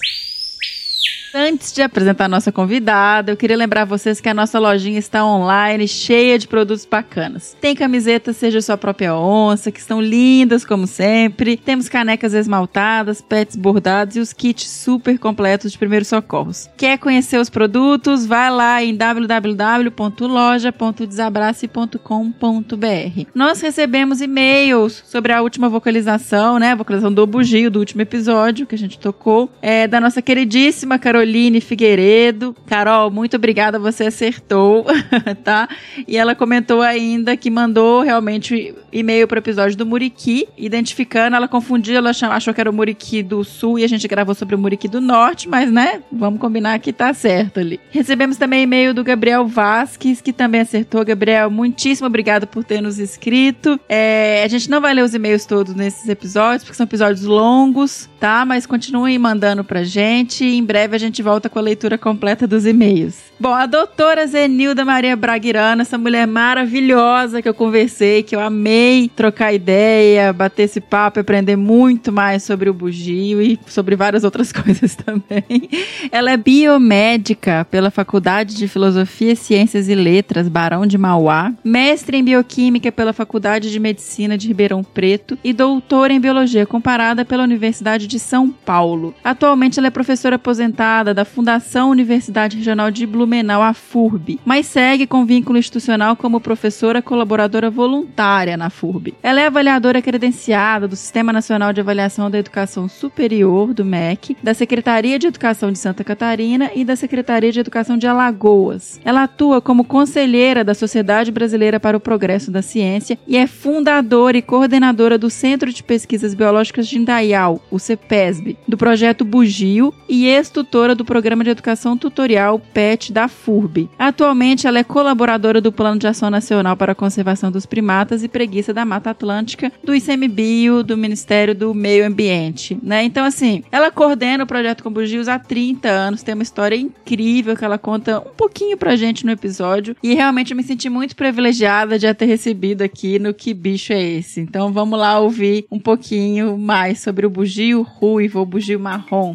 Antes de apresentar a nossa convidada, eu queria lembrar vocês que a nossa lojinha está online, cheia de produtos bacanas. Tem camisetas Seja Sua Própria Onça, que estão lindas como sempre. Temos canecas esmaltadas, pets bordados e os kits super completos de primeiros socorros. Quer conhecer os produtos? Vai lá em www.loja.desabrace.com.br. Nós recebemos e-mails sobre a última vocalização, né? A vocalização do bugio do último episódio que a gente tocou, é da nossa queridíssima Carolina Caroline Figueiredo. Carol, muito obrigada, você acertou, tá? E ela comentou ainda que mandou realmente e-mail para o episódio do Muriqui, identificando, ela confundiu, ela achou que era o Muriqui do Sul e a gente gravou sobre o Muriqui do Norte, mas né, vamos combinar que tá certo ali. Recebemos também e-mail do Gabriel Vasques, que também acertou. Gabriel, muitíssimo obrigado por ter nos escrito. É, a gente não vai ler os e-mails todos nesses episódios, porque são episódios longos, tá? Mas continuem mandando pra gente. Em breve a gente volta com a leitura completa dos e-mails. Bom, a doutora Zenilda Maria Braguirana, essa mulher maravilhosa que eu conversei, que eu amei trocar ideia, bater esse papo, aprender muito mais sobre o bugio e sobre várias outras coisas também. Ela é biomédica pela Faculdade de Filosofia, Ciências e Letras, Barão de Mauá, mestre em bioquímica pela Faculdade de Medicina de Ribeirão Preto e doutora em biologia comparada pela Universidade de São Paulo. Atualmente ela é professora aposentada da Fundação Universidade Regional de Blumenau Blumenau, a FURB, mas segue com vínculo institucional como professora colaboradora voluntária na FURB. Ela é avaliadora credenciada do Sistema Nacional de Avaliação da Educação Superior, do MEC, da Secretaria de Educação de Santa Catarina e da Secretaria de Educação de Alagoas. Ela atua como conselheira da Sociedade Brasileira para o Progresso da Ciência e é fundadora e coordenadora do Centro de Pesquisas Biológicas de Indaial, o CEPESB, do projeto Bugio e ex-tutora do Programa de Educação Tutorial PET da da FURB. Atualmente, ela é colaboradora do Plano de Ação Nacional para a Conservação dos Primatas e Preguiça da Mata Atlântica, do ICMBio, do Ministério do Meio Ambiente, né? Então, assim, ela coordena o projeto Combugios há 30 anos, tem uma história incrível que ela conta um pouquinho pra gente no episódio e realmente eu me senti muito privilegiada de a ter recebido aqui no Que Bicho é Esse? Então, vamos lá ouvir um pouquinho mais sobre o bugio ruivo, o bugio marrom.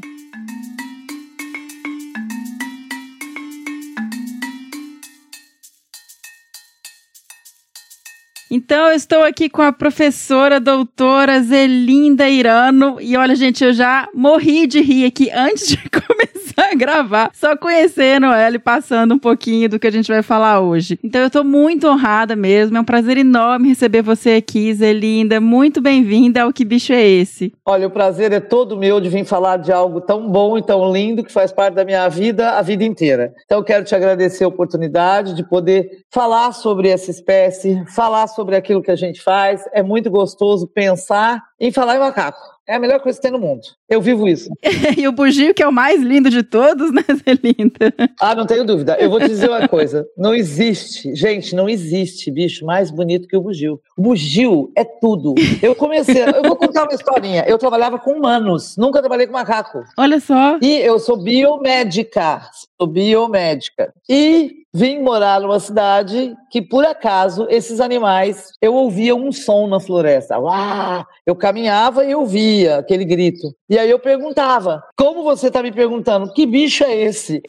Então, eu estou aqui com a professora doutora Zelinda Irano. E olha, gente, eu já morri de rir aqui antes de começar a gravar, só conhecendo ela e passando um pouquinho do que a gente vai falar hoje. Então, eu estou muito honrada mesmo. É um prazer enorme receber você aqui, Zelinda. Muito bem-vinda ao Que Bicho é Esse? Olha, o prazer é todo meu de vir falar de algo tão bom e tão lindo que faz parte da minha vida a vida inteira. Então, eu quero te agradecer a oportunidade de poder falar sobre essa espécie, falar sobre sobre aquilo que a gente faz. É muito gostoso pensar em falar em macaco. É a melhor coisa que tem no mundo. Eu vivo isso. e o bugio, que é o mais lindo de todos, né, Zelinda? Ah, não tenho dúvida. Eu vou te dizer uma coisa. Não existe, gente, não existe bicho mais bonito que o bugio. O bugio é tudo. Eu comecei, eu vou contar uma historinha. Eu trabalhava com humanos, nunca trabalhei com macaco. Olha só. E eu sou biomédica. Sou biomédica. E vim morar numa cidade que, por acaso, esses animais, eu ouvia um som na floresta. Uau! Eu caminhava e ouvia aquele grito. E aí eu perguntava, como você está me perguntando, que bicho é esse?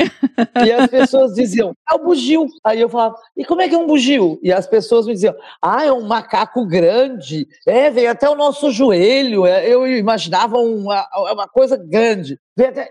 e as pessoas diziam, é o bugio. Aí eu falava, e como é que é um bugio? E as pessoas me diziam, ah, é um macaco grande, é, veio até o nosso joelho. É, eu imaginava uma, uma coisa grande.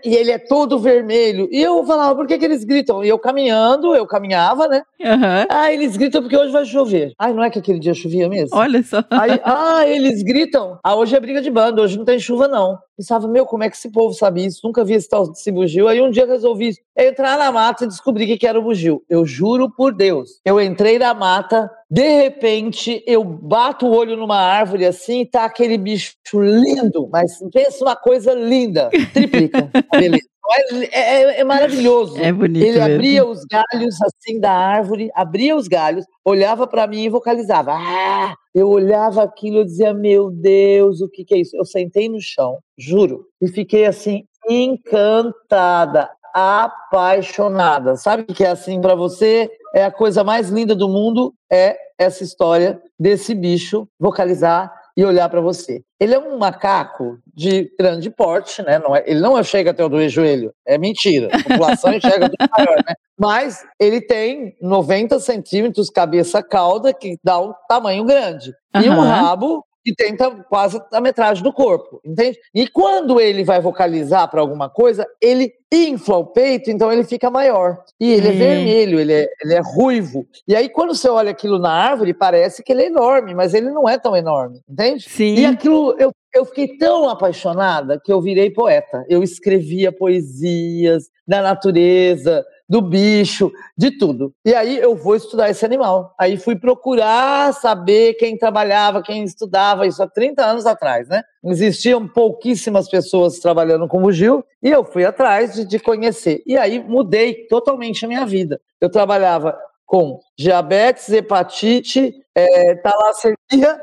E ele é todo vermelho. E eu falava, por que, que eles gritam? E eu caminhando, eu caminhava, né? Uhum. Ah, eles gritam porque hoje vai chover. Ai, não é que aquele dia chovia mesmo? Olha só. Aí, ah, eles gritam. Ah, hoje é briga de banda, hoje não tem chuva, não. Pensava, meu, como é que esse povo sabe isso? Nunca vi esse tal desse bugio. Aí um dia resolvi entrar na mata e descobrir o que era o bugio. Eu juro por Deus. Eu entrei na mata, de repente eu bato o olho numa árvore assim e tá aquele bicho lindo, mas pensa uma coisa linda. Triplica. Beleza. É, é, é, maravilhoso. É bonito. Ele mesmo. abria os galhos assim da árvore, abria os galhos, olhava para mim e vocalizava. Ah! Eu olhava aquilo e dizia: Meu Deus, o que, que é isso? Eu sentei no chão, juro, e fiquei assim, encantada, apaixonada. Sabe o que é assim para você? É a coisa mais linda do mundo, é essa história desse bicho vocalizar e olhar para você. Ele é um macaco de grande porte, né? Não é, ele não chega até o do joelho, é mentira. A população enxerga do maior, né? Mas ele tem 90 centímetros cabeça-cauda, que dá um tamanho grande. Uhum. E um rabo que tem quase a metragem do corpo, entende? E quando ele vai vocalizar para alguma coisa, ele infla o peito, então ele fica maior. E ele é, é vermelho, ele é, ele é ruivo. E aí, quando você olha aquilo na árvore, parece que ele é enorme, mas ele não é tão enorme, entende? Sim. E aquilo, eu, eu fiquei tão apaixonada que eu virei poeta. Eu escrevia poesias da natureza, do bicho, de tudo. E aí eu vou estudar esse animal. Aí fui procurar saber quem trabalhava, quem estudava, isso há 30 anos atrás, né? Existiam pouquíssimas pessoas trabalhando com Gil e eu fui atrás de, de conhecer. E aí mudei totalmente a minha vida. Eu trabalhava com diabetes, hepatite, é, talassemia,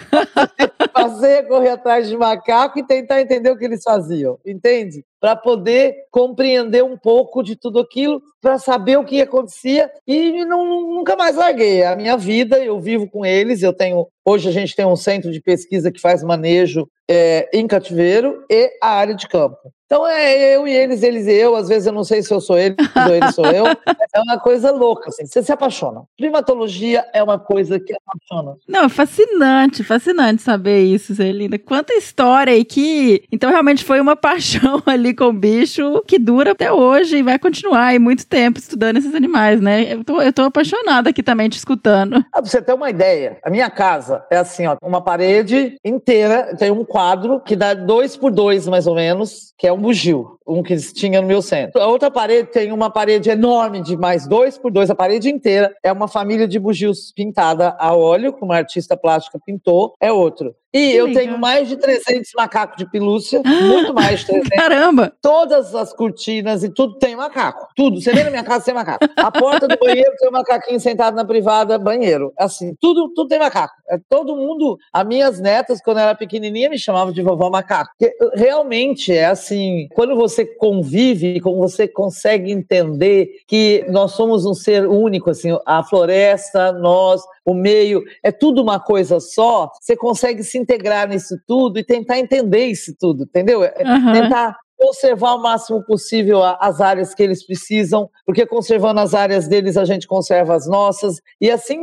fazer correr atrás de macaco e tentar entender o que eles faziam, entende? Para poder compreender um pouco de tudo aquilo para saber o que acontecia e não, nunca mais larguei. É a minha vida, eu vivo com eles, eu tenho Hoje a gente tem um centro de pesquisa que faz manejo é, em cativeiro e a área de campo. Então é eu e eles, eles e eu. Às vezes eu não sei se eu sou ele ou ele sou eu. É uma coisa louca, assim. Você se apaixona. Primatologia é uma coisa que apaixona. Não, fascinante, fascinante saber isso, Zelinda. Quanta história e que. Então realmente foi uma paixão ali com o bicho que dura até hoje e vai continuar aí muito tempo estudando esses animais, né? Eu tô, eu tô apaixonada aqui também te escutando. Ah, pra você ter uma ideia, a minha casa é assim, ó, uma parede inteira, tem um quadro que dá dois por dois, mais ou menos, que é um bugio, um que tinha no meu centro. A outra parede tem uma parede enorme de mais dois por dois, a parede inteira é uma família de bugios pintada a óleo, que uma artista plástica pintou, é outro. E Que eu legal. tenho mais de 300 macacos de pelúcia, muito mais de 300. Caramba! Todas as cortinas e tudo tem macaco. Tudo. Você vem na minha casa, tem macaco. A porta do banheiro tem um macaquinho sentado na privada, banheiro. Assim, tudo, tudo tem macaco. É, todo mundo, as minhas netas, quando eu era pequenininha, me chamavam de vovó macaco. Porque realmente é assim, quando você convive, quando você consegue entender que nós somos um ser único, assim, a floresta, nós, o meio, é tudo uma coisa só, você consegue se integrar nisso tudo e tentar entender isso tudo, entendeu? Aham. tentar conservar o máximo possível as áreas que eles precisam, porque conservando as áreas deles a gente conserva as nossas, e assim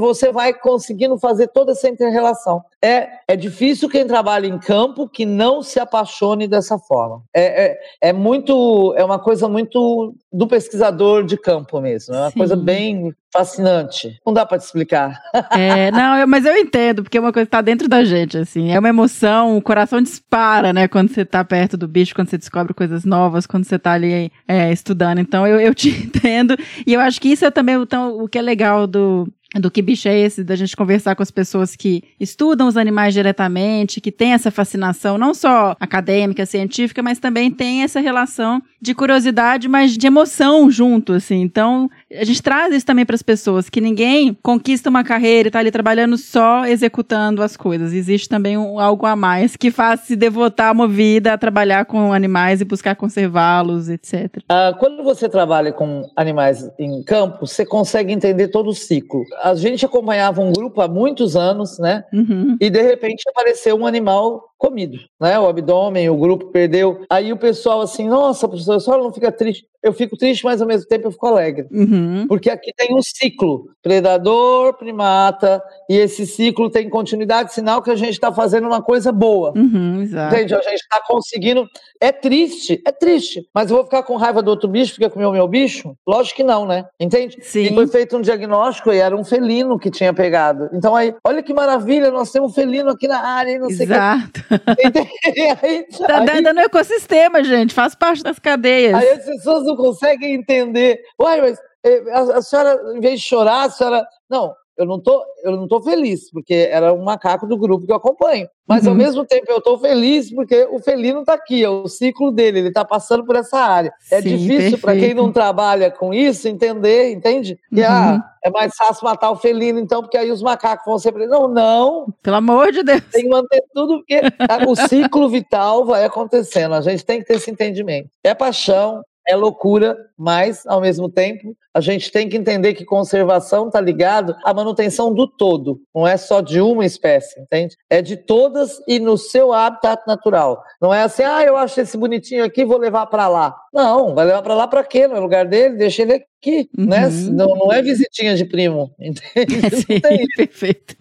você vai conseguindo fazer toda essa inter-relação. É, é difícil quem trabalha em campo que não se apaixone dessa forma. É, é, é muito, é uma coisa muito do pesquisador de campo mesmo, é uma Sim. coisa bem fascinante. Não dá para te explicar. É, não, eu- mas eu entendo, porque é uma coisa que tá dentro da gente, assim. É uma emoção, o coração dispara, né? Quando você tá perto do bicho, quando você descobre coisas novas, quando você tá ali é, estudando. Então eu, eu te entendo. E eu acho que isso é também então, o que é legal do. Do que bicho é esse, da gente conversar com as pessoas que estudam os animais diretamente, que tem essa fascinação, não só acadêmica, científica, mas também tem essa relação de curiosidade, mas de emoção junto, assim. Então, a gente traz isso também para as pessoas, que ninguém conquista uma carreira e tá ali trabalhando só executando as coisas. Existe também um, algo a mais que faz se devotar uma vida a trabalhar com animais e buscar conservá-los, etc. Ah, quando você trabalha com animais em campo, você consegue entender todo o ciclo. A gente acompanhava um grupo há muitos anos, né? Uhum. E de repente apareceu um animal comido, né? O abdômen, o grupo perdeu. Aí o pessoal assim, nossa, professor, a senhora não fica triste. Eu fico triste, mas ao mesmo tempo eu fico alegre. Uhum. Porque aqui tem um ciclo: predador, primata, e esse ciclo tem continuidade, sinal que a gente está fazendo uma coisa boa. Uhum, exato. Entende? A gente está conseguindo. É triste, é triste. Mas eu vou ficar com raiva do outro bicho porque comeu o meu bicho? Lógico que não, né? Entende? Sim. E foi feito um diagnóstico e era um felino que tinha pegado. Então aí, olha que maravilha, nós temos um felino aqui na área não sei o Exato. que. Aí, Tá aí- dando ecossistema, gente. Faz parte das cadeias. Aí as pessoas não conseguem entender. Uai, mas eh, a, a senhora, em vez de chorar, a senhora. Não, eu não tô, eu não tô feliz, porque era um macaco do grupo que eu acompanho. Mas ao Uhum. mesmo tempo eu tô feliz porque o felino tá aqui, é o ciclo dele, ele tá passando por essa área. É Sim, difícil para quem não trabalha com isso entender, entende? Que Uhum. ah, é mais fácil matar o felino, então, porque aí os macacos vão sempre. Não, não, Pelo amor de Deus. tem que manter tudo, porque a- o ciclo vital vai acontecendo. A gente tem que ter esse entendimento. É paixão, é loucura, mas, ao mesmo tempo, a gente tem que entender que conservação está ligado à manutenção do todo. Não é só de uma espécie, entende? É de todas e no seu habitat natural. Não é assim, ah, eu acho esse bonitinho aqui, vou levar para lá. Não, vai levar para lá para quê? No lugar dele, deixa ele aqui, né? Uhum. Não, não é visitinha de primo, entende? Sim, perfeito.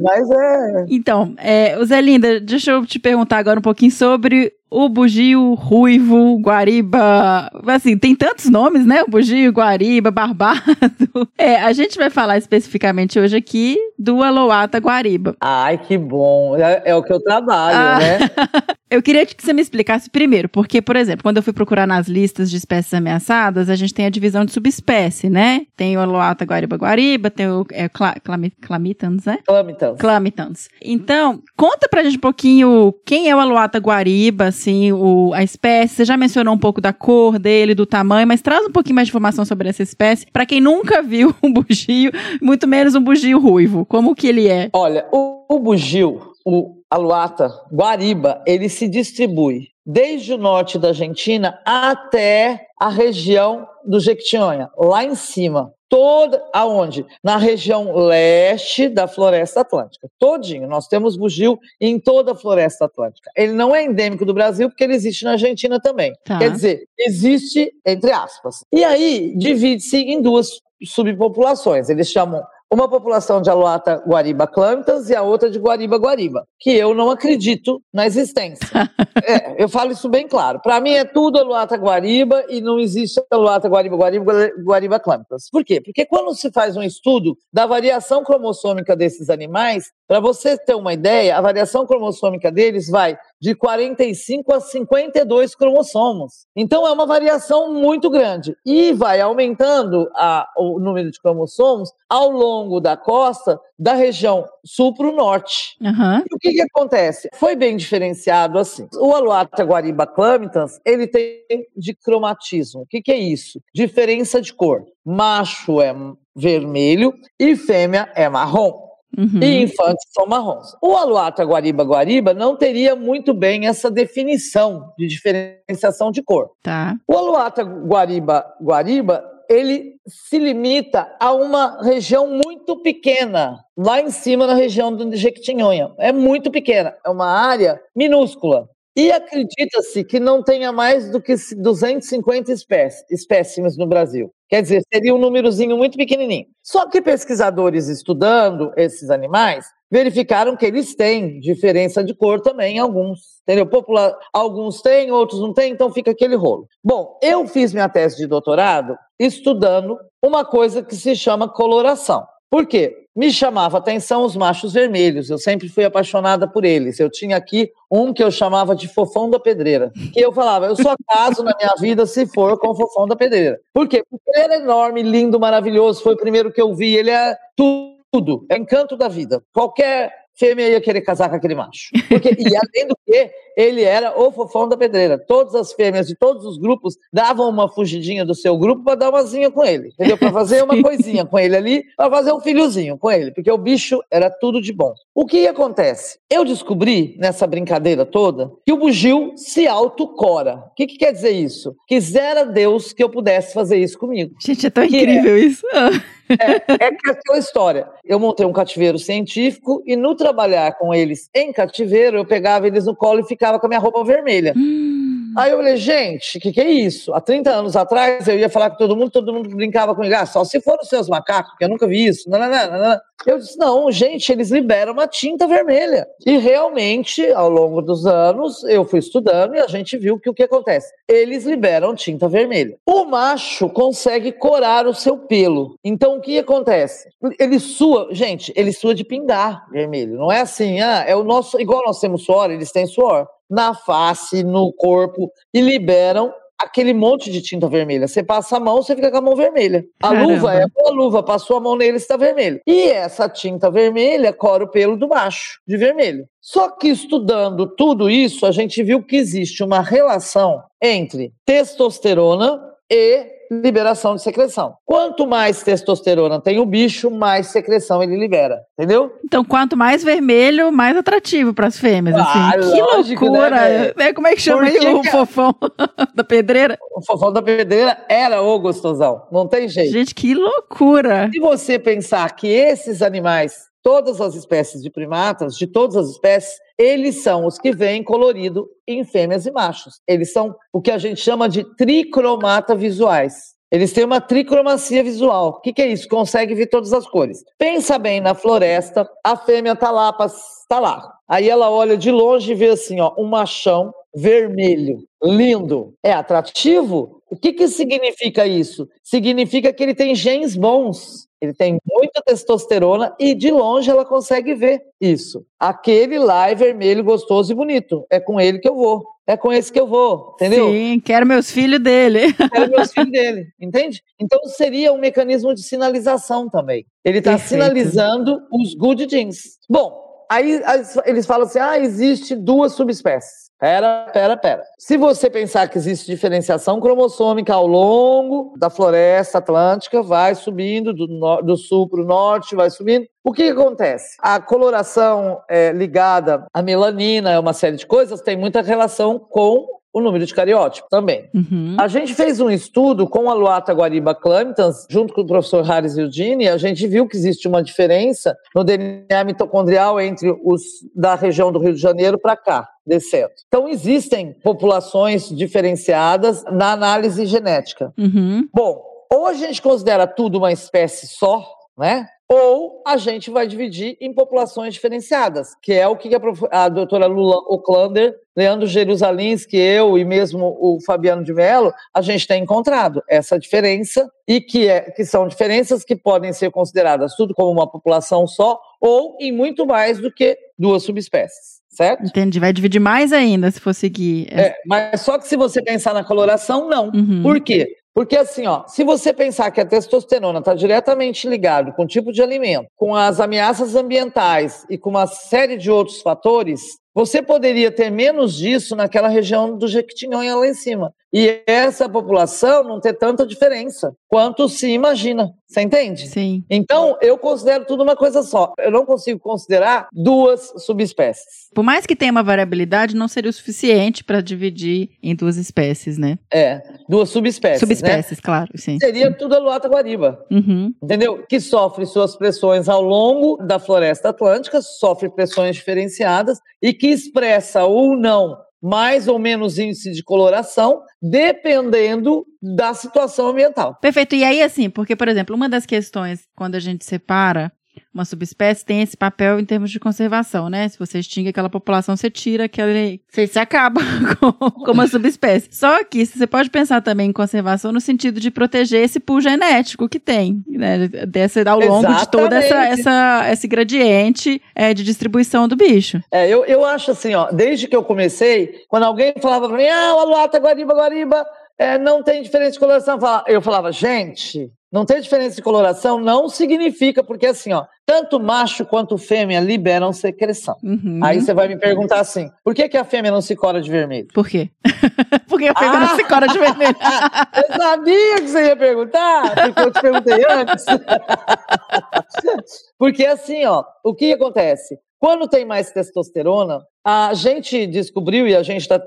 Mas é, Então, é, Zé Linda, deixa eu te perguntar agora um pouquinho sobre o bugio ruivo, guariba. Assim, tem tantos nomes, né? O bugio, guariba, barbado. É, a gente vai falar especificamente hoje aqui do aloata guariba. Ai, que bom. É, é o que eu trabalho, Ah. né? Eu queria que você me explicasse primeiro, porque, por exemplo, quando eu fui procurar nas listas de espécies ameaçadas, a gente tem a divisão de subespécie, né? Tem o aloata guariba guariba, tem o é, cla, clami- clamitans, né? Clamitans. Clamitans. Então, conta pra gente um pouquinho quem é o aloata guariba, assim, o, a espécie. Você já mencionou um pouco da cor dele, do tamanho, mas traz um pouquinho mais de informação sobre essa espécie, pra quem nunca viu um bugio, muito menos um bugio ruivo. Como que ele é? Olha, o, o bugio, o aluata, guariba, ele se distribui desde o norte da Argentina até a região do Jequitinhonha, lá em cima. Toda, aonde? Na região leste da Floresta Atlântica. Todinho. Nós temos bugio em toda a Floresta Atlântica. Ele não é endêmico do Brasil porque ele existe na Argentina também. Tá. Quer dizer, existe entre aspas. E aí divide-se em duas subpopulações. Eles chamam uma população de Aluata Guariba clâmitas e a outra de Guariba Guariba, que eu não acredito na existência. É, eu falo isso bem claro. Para mim é tudo Aluata Guariba e não existe Aluata Guariba Guariba Guariba clâmitas. Por quê? Porque quando se faz um estudo da variação cromossômica desses animais, para você ter uma ideia, a variação cromossômica deles vai de 45 a 52 cromossomos. Então é uma variação muito grande e vai aumentando a, o número de cromossomos ao longo da costa da região sul para o norte. Aham. E o que, que acontece? Foi bem diferenciado assim. O Aluata Guariba clamitans, ele tem dicromatismo. O que, que é isso? Diferença de cor. Macho é vermelho e fêmea é marrom. Uhum. E infantes são marrons. O Aluata Guariba Guariba não teria muito bem essa definição de diferenciação de cor. Tá. O Aluata Guariba Guariba, ele se limita a uma região muito pequena, lá em cima na região do Jequitinhonha. É muito pequena, é uma área minúscula. E acredita-se que não tenha mais do que 250 espécies, espécimes no Brasil. Quer dizer, seria um númerozinho muito pequenininho. Só que pesquisadores estudando esses animais verificaram que eles têm diferença de cor também, alguns. Entendeu? Popula alguns têm, outros não têm, então fica aquele rolo. Bom, eu fiz minha tese de doutorado estudando uma coisa que se chama coloração. Por quê? Me chamava atenção os machos vermelhos, eu sempre fui apaixonada por eles. Eu tinha aqui um que eu chamava de fofão da pedreira. Que eu falava, eu só caso na minha vida se for com o fofão da pedreira. Por quê? Porque ele era enorme, lindo, maravilhoso, foi o primeiro que eu vi, ele é tudo, é encanto da vida. Qualquer fêmea ia querer casar com aquele macho. Porque, e além do que, ele era o fofão da pedreira. Todas as fêmeas de todos os grupos davam uma fugidinha do seu grupo para dar uma zinha com ele, entendeu? Para fazer uma coisinha com ele ali, para fazer um filhozinho com ele, porque o bicho era tudo de bom. O que acontece? Eu descobri nessa brincadeira toda que o bugio se autocora. O que, que quer dizer isso? Quisera Deus que eu pudesse fazer isso comigo. Gente, é tão Que incrível isso. É, é que aquela história. Eu montei um cativeiro científico e no trabalhar com eles em cativeiro, eu pegava eles no colo e ficava com a minha roupa vermelha. Hum. Aí eu falei, gente, o que, que é isso? Há 30 anos atrás eu ia falar com todo mundo, todo mundo brincava comigo, ah, só se for os seus macacos, que eu nunca vi isso. Não, não, não. Eu disse, não, gente, eles liberam uma tinta vermelha. E realmente, ao longo dos anos, eu fui estudando e a gente viu que o que acontece? Eles liberam tinta vermelha. O macho consegue corar o seu pelo. Então, o que acontece? Ele sua, gente, ele sua de pingar vermelho. Não é assim, ah, é o nosso, igual nós temos suor, eles têm suor. Na face, no corpo, e liberam aquele monte de tinta vermelha. Você passa a mão, você fica com a mão vermelha. A Caramba. luva é boa luva, passou a mão nele, está vermelho. E essa tinta vermelha cora o pelo do macho, de vermelho. Só que estudando tudo isso, a gente viu que existe uma relação entre testosterona e liberação de secreção. Quanto mais testosterona tem o bicho, mais secreção ele libera, entendeu? Então, quanto mais vermelho, mais atrativo para as fêmeas. Ah, assim. Que lógico, loucura! né, É, como é que chama aí o fofão da pedreira? O fofão da pedreira era o gostosão, não tem jeito. Gente, que loucura! Se você pensar que esses animais, todas as espécies de primatas, de todas as espécies, eles são os que vêm colorido em fêmeas e machos. Eles são o que a gente chama de tricromata visuais. Eles têm uma tricromacia visual. O que, que é isso? Consegue ver todas as cores. Pensa bem na floresta, a fêmea tá lá, pas- tá lá. Aí ela olha de longe e vê assim, ó, um machão vermelho, lindo. É atrativo? O que, que significa isso? Significa que ele tem genes bons. Ele tem muita testosterona e de longe ela consegue ver isso. Aquele lá é vermelho, gostoso e bonito. É com ele que eu vou. É com esse que eu vou, entendeu? Sim, quero meus filhos dele. Era meus filhos dele, entende? Então seria um mecanismo de sinalização também. Ele está sinalizando os good genes. Bom, aí eles falam assim: ah, existe duas subespécies. Pera, pera, pera. Se você pensar que existe diferenciação cromossômica ao longo da floresta atlântica, vai subindo do, do sul para o norte, vai subindo. O que, acontece? A coloração é, ligada à melanina, é uma série de coisas, tem muita relação com o número de cariótipo também. Uhum. A gente fez um estudo com a Luata Guariba clamitans, junto com o professor Harris Eugene, e a gente viu que existe uma diferença no DNA mitocondrial entre os da região do Rio de Janeiro para cá, descendo. Então, existem populações diferenciadas na análise genética. Uhum. Bom, ou a gente considera tudo uma espécie só, né? Ou a gente vai dividir em populações diferenciadas, que é o que a, a doutora Lula Oclander, Leandro Jerusalinski, eu e mesmo o Fabiano de Mello, a gente tem encontrado essa diferença e que, é, que são diferenças que podem ser consideradas tudo como uma população só ou em muito mais do que duas subespécies. Certo? Entendi. Vai dividir mais ainda se for seguir. É, mas só que se você pensar na coloração, não. Uhum. Por quê? Porque assim, ó, se você pensar que a testosterona está diretamente ligado com o tipo de alimento, com as ameaças ambientais e com uma série de outros fatores, você poderia ter menos disso naquela região do Jequitinhonha lá em cima. E essa população não ter tanta diferença quanto se imagina. Você entende? Sim. Então, eu considero tudo uma coisa só. Eu não consigo considerar duas subespécies. Por mais que tenha uma variabilidade, não seria o suficiente para dividir em duas espécies, né? É, duas subespécies. Subespécies, né? claro, sim. Seria tudo a luata guariba. Uhum. Entendeu? Que sofre suas pressões ao longo da floresta atlântica, sofre pressões diferenciadas e que expressa ou não mais ou menos índice de coloração, dependendo da situação ambiental. Perfeito. E aí, assim, porque, por exemplo, uma das questões quando a gente separa uma subespécie tem esse papel em termos de conservação, né? Se você extingue aquela população, você tira aquele. Você se acaba com, com uma subespécie. Só que você pode pensar também em conservação no sentido de proteger esse pool genético que tem, né? Desse, ao longo de todo essa, essa, esse gradiente é, de distribuição do bicho. É, eu, eu acho assim, ó, desde que eu comecei, quando alguém falava pra mim, ah, o aluata, guariba, guariba, é, não tem diferença de coloração, eu falava, gente, não ter diferença de coloração não significa, porque assim, ó, tanto macho quanto fêmea liberam secreção. Uhum. Aí você vai me perguntar assim: por que, que a fêmea não se cora de vermelho? Por quê? porque a fêmea ah! não se cora de vermelho. eu sabia que você ia perguntar, porque eu te perguntei antes. porque assim, ó, o que acontece? Quando tem mais testosterona, a gente descobriu e a gente está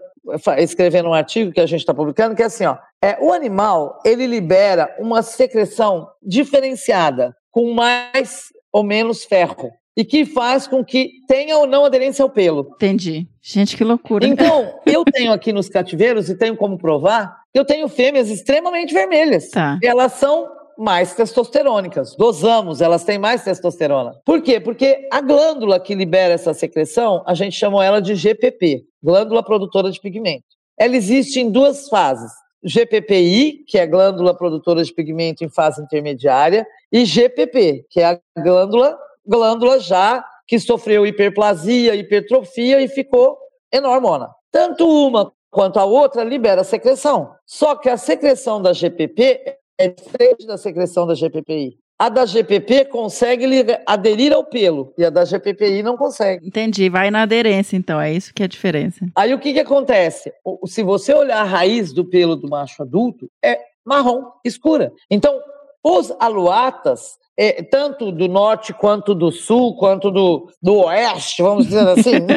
escrevendo um artigo que a gente está publicando que é assim, ó, é o animal ele libera uma secreção diferenciada com mais ou menos ferro e que faz com que tenha ou não aderência ao pelo. Entendi. Gente, que loucura. Então, eu tenho aqui nos cativeiros e tenho como provar que eu tenho fêmeas extremamente vermelhas. Tá. Elas são mais testosterônicas. Dosamos, elas têm mais testosterona. Por quê? Porque a glândula que libera essa secreção, a gente chama ela de GPP, glândula produtora de pigmento. Ela existe em duas fases. GPPI, que é a glândula produtora de pigmento em fase intermediária, e GPP, que é a glândula, glândula já que sofreu hiperplasia, hipertrofia e ficou enormona. Tanto uma quanto a outra libera secreção. Só que a secreção da GPP é diferente da secreção da GPPI. A da GPP consegue aderir ao pelo e a da GPPI não consegue. Entendi, vai na aderência então, é isso que é a diferença. Aí o que, que acontece? Se você olhar a raiz do pelo do macho adulto, é marrom, escura. Então, os aluatas, é, tanto do norte quanto do sul, quanto do, do oeste, vamos dizer assim,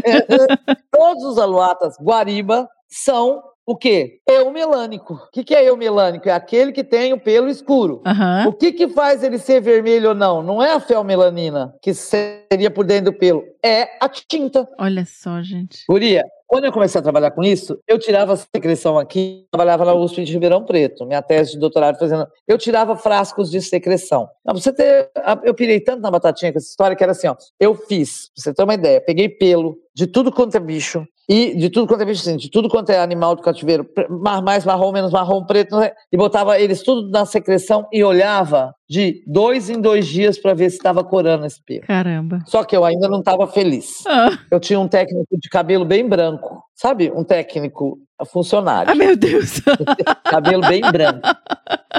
todos os aluatas guariba são o quê? Eumelânico. O que, que é eumelânico? É aquele que tem o pelo escuro. Uhum. O que, que faz ele ser vermelho ou não? Não é a felmelanina, que seria por dentro do pelo. É a tinta. Olha só, gente. Guria, quando eu comecei a trabalhar com isso, eu tirava a secreção aqui, trabalhava na USP de Ribeirão Preto, minha tese de doutorado fazendo. Eu tirava frascos de secreção. Não, você ter, eu pirei tanto na batatinha com essa história que era assim, ó. Eu fiz, pra você ter uma ideia, peguei pelo de tudo quanto é bicho, e de tudo quanto é bicho, assim, de tudo quanto é animal do cativeiro, mais marrom, menos marrom, preto, e botava eles tudo na secreção e olhava de dois em dois dias para ver se estava corando esse pelo. Caramba. Só que eu ainda não estava feliz. Ah. Eu tinha um técnico de cabelo bem branco, sabe? Um técnico funcionário. Ah, meu Deus. cabelo bem branco.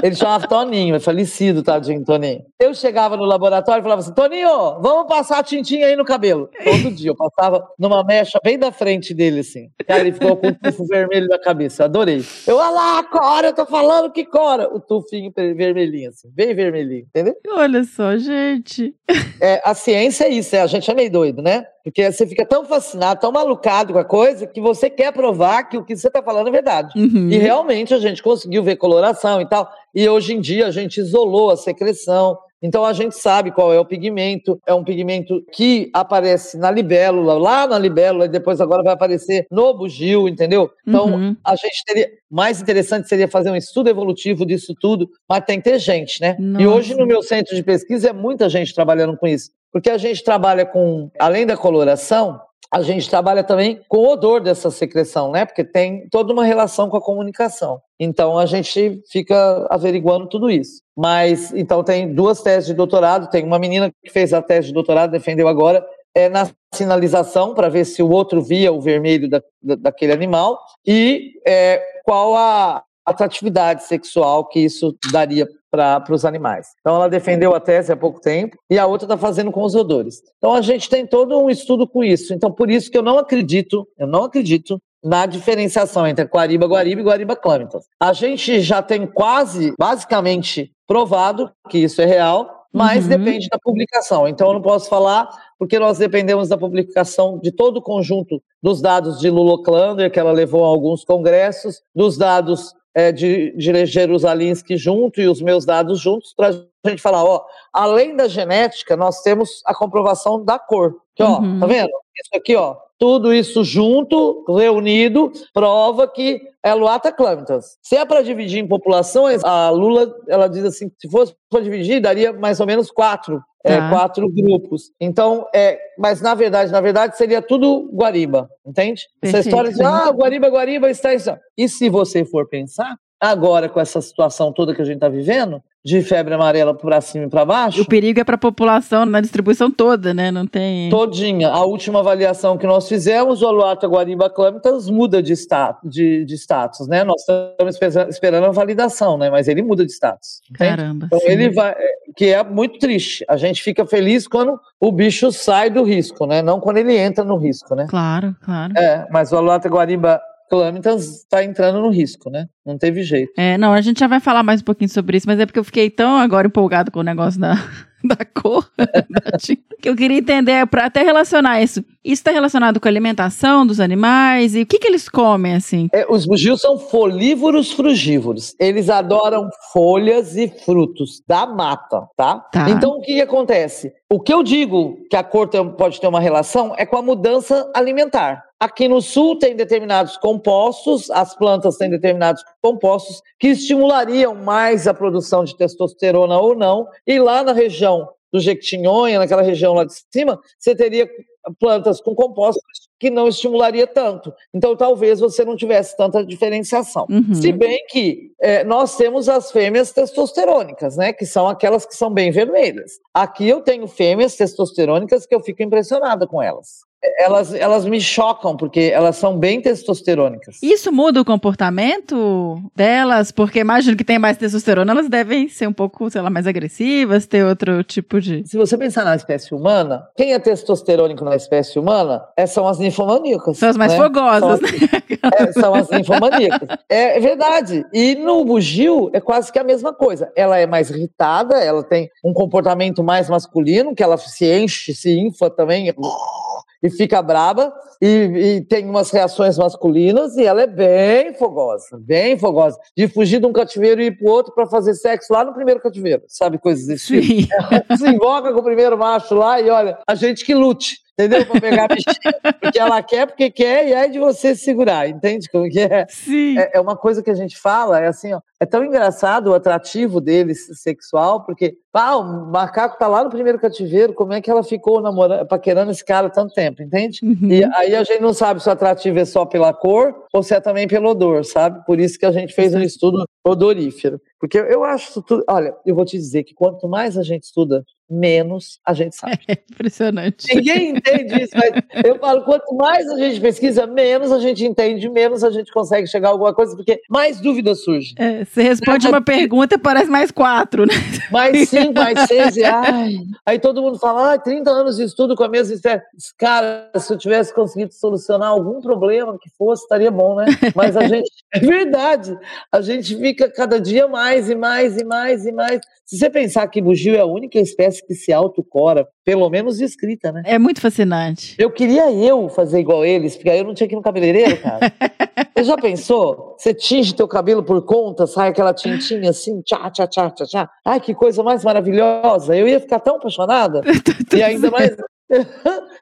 Ele chamava Toninho, é falecido, tadinho, Toninho. Eu chegava no laboratório e falava assim: Toninho, vamos passar a tintinha aí no cabelo. Todo dia eu passava numa mecha bem da frente dele, assim. Cara, ele ficou com o tufo vermelho na cabeça. Eu adorei. Eu, olha lá, Cora, eu tô falando que Cora. O tufinho vermelhinho, assim, bem vermelhinho, entendeu? Olha só, gente. É, a ciência é isso, é, a gente é meio doido, né? Porque você fica tão fascinado, tão malucado com a coisa, que você quer provar que o que você está falando é verdade. Uhum. E realmente a gente conseguiu ver coloração e tal. E hoje em dia a gente isolou a secreção. Então a gente sabe qual é o pigmento. É um pigmento que aparece na libélula, lá na libélula, e depois agora vai aparecer no bugio, entendeu? Então Uhum. a gente teria. Mais interessante seria fazer um estudo evolutivo disso tudo, mas tem que ter gente, né? E Nossa. hoje no meu centro de pesquisa é muita gente trabalhando com isso. Porque a gente trabalha com, além da coloração, a gente trabalha também com o odor dessa secreção, né? Porque tem toda uma relação com a comunicação. Então a gente fica averiguando tudo isso. Mas então tem duas teses de doutorado, tem uma menina que fez a tese de doutorado, defendeu agora, é na sinalização para ver se o outro via o vermelho da, da- daquele animal e é, qual a atratividade sexual que isso daria para os animais. Então ela defendeu a tese há pouco tempo e a outra está fazendo com os odores. Então a gente tem todo um estudo com isso. Então por isso que eu não acredito, eu não acredito na diferenciação entre Guariba Guariba e Guariba Clâmitas. A gente já tem quase, basicamente, provado que isso é real, mas Uhum. depende da publicação. Então eu não posso falar porque nós dependemos da publicação de todo o conjunto dos dados de Lula Klander, que ela levou a alguns congressos, dos dados eh, de, de Jerusalinski junto e os meus dados juntos, para a gente falar, ó, além da genética, nós temos a comprovação da cor. Que, ó, Uhum. tá vendo? Isso aqui, ó, tudo isso junto, reunido, prova que é Luata clâmitas. Se é para dividir em populações, a Lula, ela diz assim, se fosse para dividir, daria mais ou menos quatro, é, Tá. quatro grupos. Então, é, mas na verdade, na verdade, seria tudo Guariba, entende? Essa Perfeito, história de, ah, Guariba, Guariba está isso. E se você for pensar, agora com essa situação toda que a gente está vivendo, de febre amarela para cima e para baixo, O perigo é para a população na distribuição toda, né? Não tem. Todinha. A última avaliação que nós fizemos, o Aluata Guariba Clâmitas muda de, sta de, de status, né? Nós estamos espe- esperando a validação, né? Mas ele muda de status. entende? Caramba. Então sim. ele vai, que é muito triste. A gente fica feliz quando o bicho sai do risco, né? Não quando ele entra no risco, né? Claro, claro. É, mas o Aluata Guariba Clâmitas está entrando no risco, né? Não teve jeito. É, não, a gente já vai falar mais um pouquinho sobre isso, mas é porque eu fiquei tão agora empolgado com o negócio da, da cor da que eu queria entender, para até relacionar isso. Isso está relacionado com a alimentação dos animais e o que, que eles comem, assim? É, os bugios são folívoros frugívoros. Eles adoram folhas e frutos da mata, tá? Tá. Então, o que, que acontece? O que eu digo que a cor tem- pode ter uma relação é com a mudança alimentar. Aqui no sul tem determinados compostos, as plantas têm determinados compostos que estimulariam mais a produção de testosterona ou não, e lá na região do Jequitinhonha, naquela região lá de cima, você teria plantas com compostos que não estimularia tanto. Então, talvez você não tivesse tanta diferenciação. Uhum. Se bem que eh, nós temos as fêmeas testosterônicas, né? Que são aquelas que são bem vermelhas. Aqui eu tenho fêmeas testosterônicas que eu fico impressionada com elas. Elas, elas me chocam, porque elas são bem testosterônicas. Isso muda o comportamento delas? Porque imagino que tem mais testosterona, elas devem ser um pouco, sei lá, mais agressivas, ter outro tipo de. Se você pensar na espécie humana, quem é testosterônico na espécie humana é, são as ninfomaníacas. São as mais né? fogosas, São- né? É, são as ninfomaníacas. É, é verdade. E no bugio é quase que a mesma coisa. Ela é mais irritada, ela tem um comportamento mais masculino, que ela se enche, se infla também e fica braba e, e tem umas reações masculinas e ela é bem fogosa, bem fogosa. De fugir de um cativeiro e ir pro outro para fazer sexo lá no primeiro cativeiro, sabe? Coisas desse tipo Sim. se invoca com o primeiro macho lá e olha, a gente que lute, entendeu? Pra pegar a bichinha. Porque ela quer, porque quer, e é de você segurar, entende como que é? Sim. É, é uma coisa que a gente fala, é assim, ó, é tão engraçado o atrativo dele sexual, porque, pá, o macaco tá lá no primeiro cativeiro, como é que ela ficou namorando, paquerando esse cara tanto tempo, entende? Uhum. E aí a gente não sabe se o atrativo é só pela cor ou se é também pelo odor, sabe? Por isso que a gente fez um estudo odorífero. Porque eu- acho tudo. Olha, eu vou te dizer que quanto mais a gente estuda, menos a gente sabe. Impressionante. Ninguém entende isso, mas eu falo, quanto mais a gente pesquisa, menos a gente entende, menos a gente consegue chegar a alguma coisa, porque mais dúvidas surgem. É, você responde uma pergunta e parece mais quatro, né? Mais cinco, mais seis, e ai. Aí todo mundo fala, ah, 30 anos de estudo com a mesma espécie. Cara, se eu tivesse conseguido solucionar algum problema que fosse, estaria bom, né? Mas a gente, é verdade, a gente fica cada dia mais e mais e mais e mais. Se você pensar que bugio é a única espécie que se autocora, pelo menos escrita, né? É muito fascinante. Eu queria eu fazer igual eles, porque aí eu não tinha que ir no cabeleireiro, cara. Você já pensou? Você tinge teu cabelo por conta, sai aquela tintinha assim, tchá, tchá, tchá, tchá, tchá. Ai, que coisa mais maravilhosa. Eu ia ficar tão apaixonada. e ainda mais...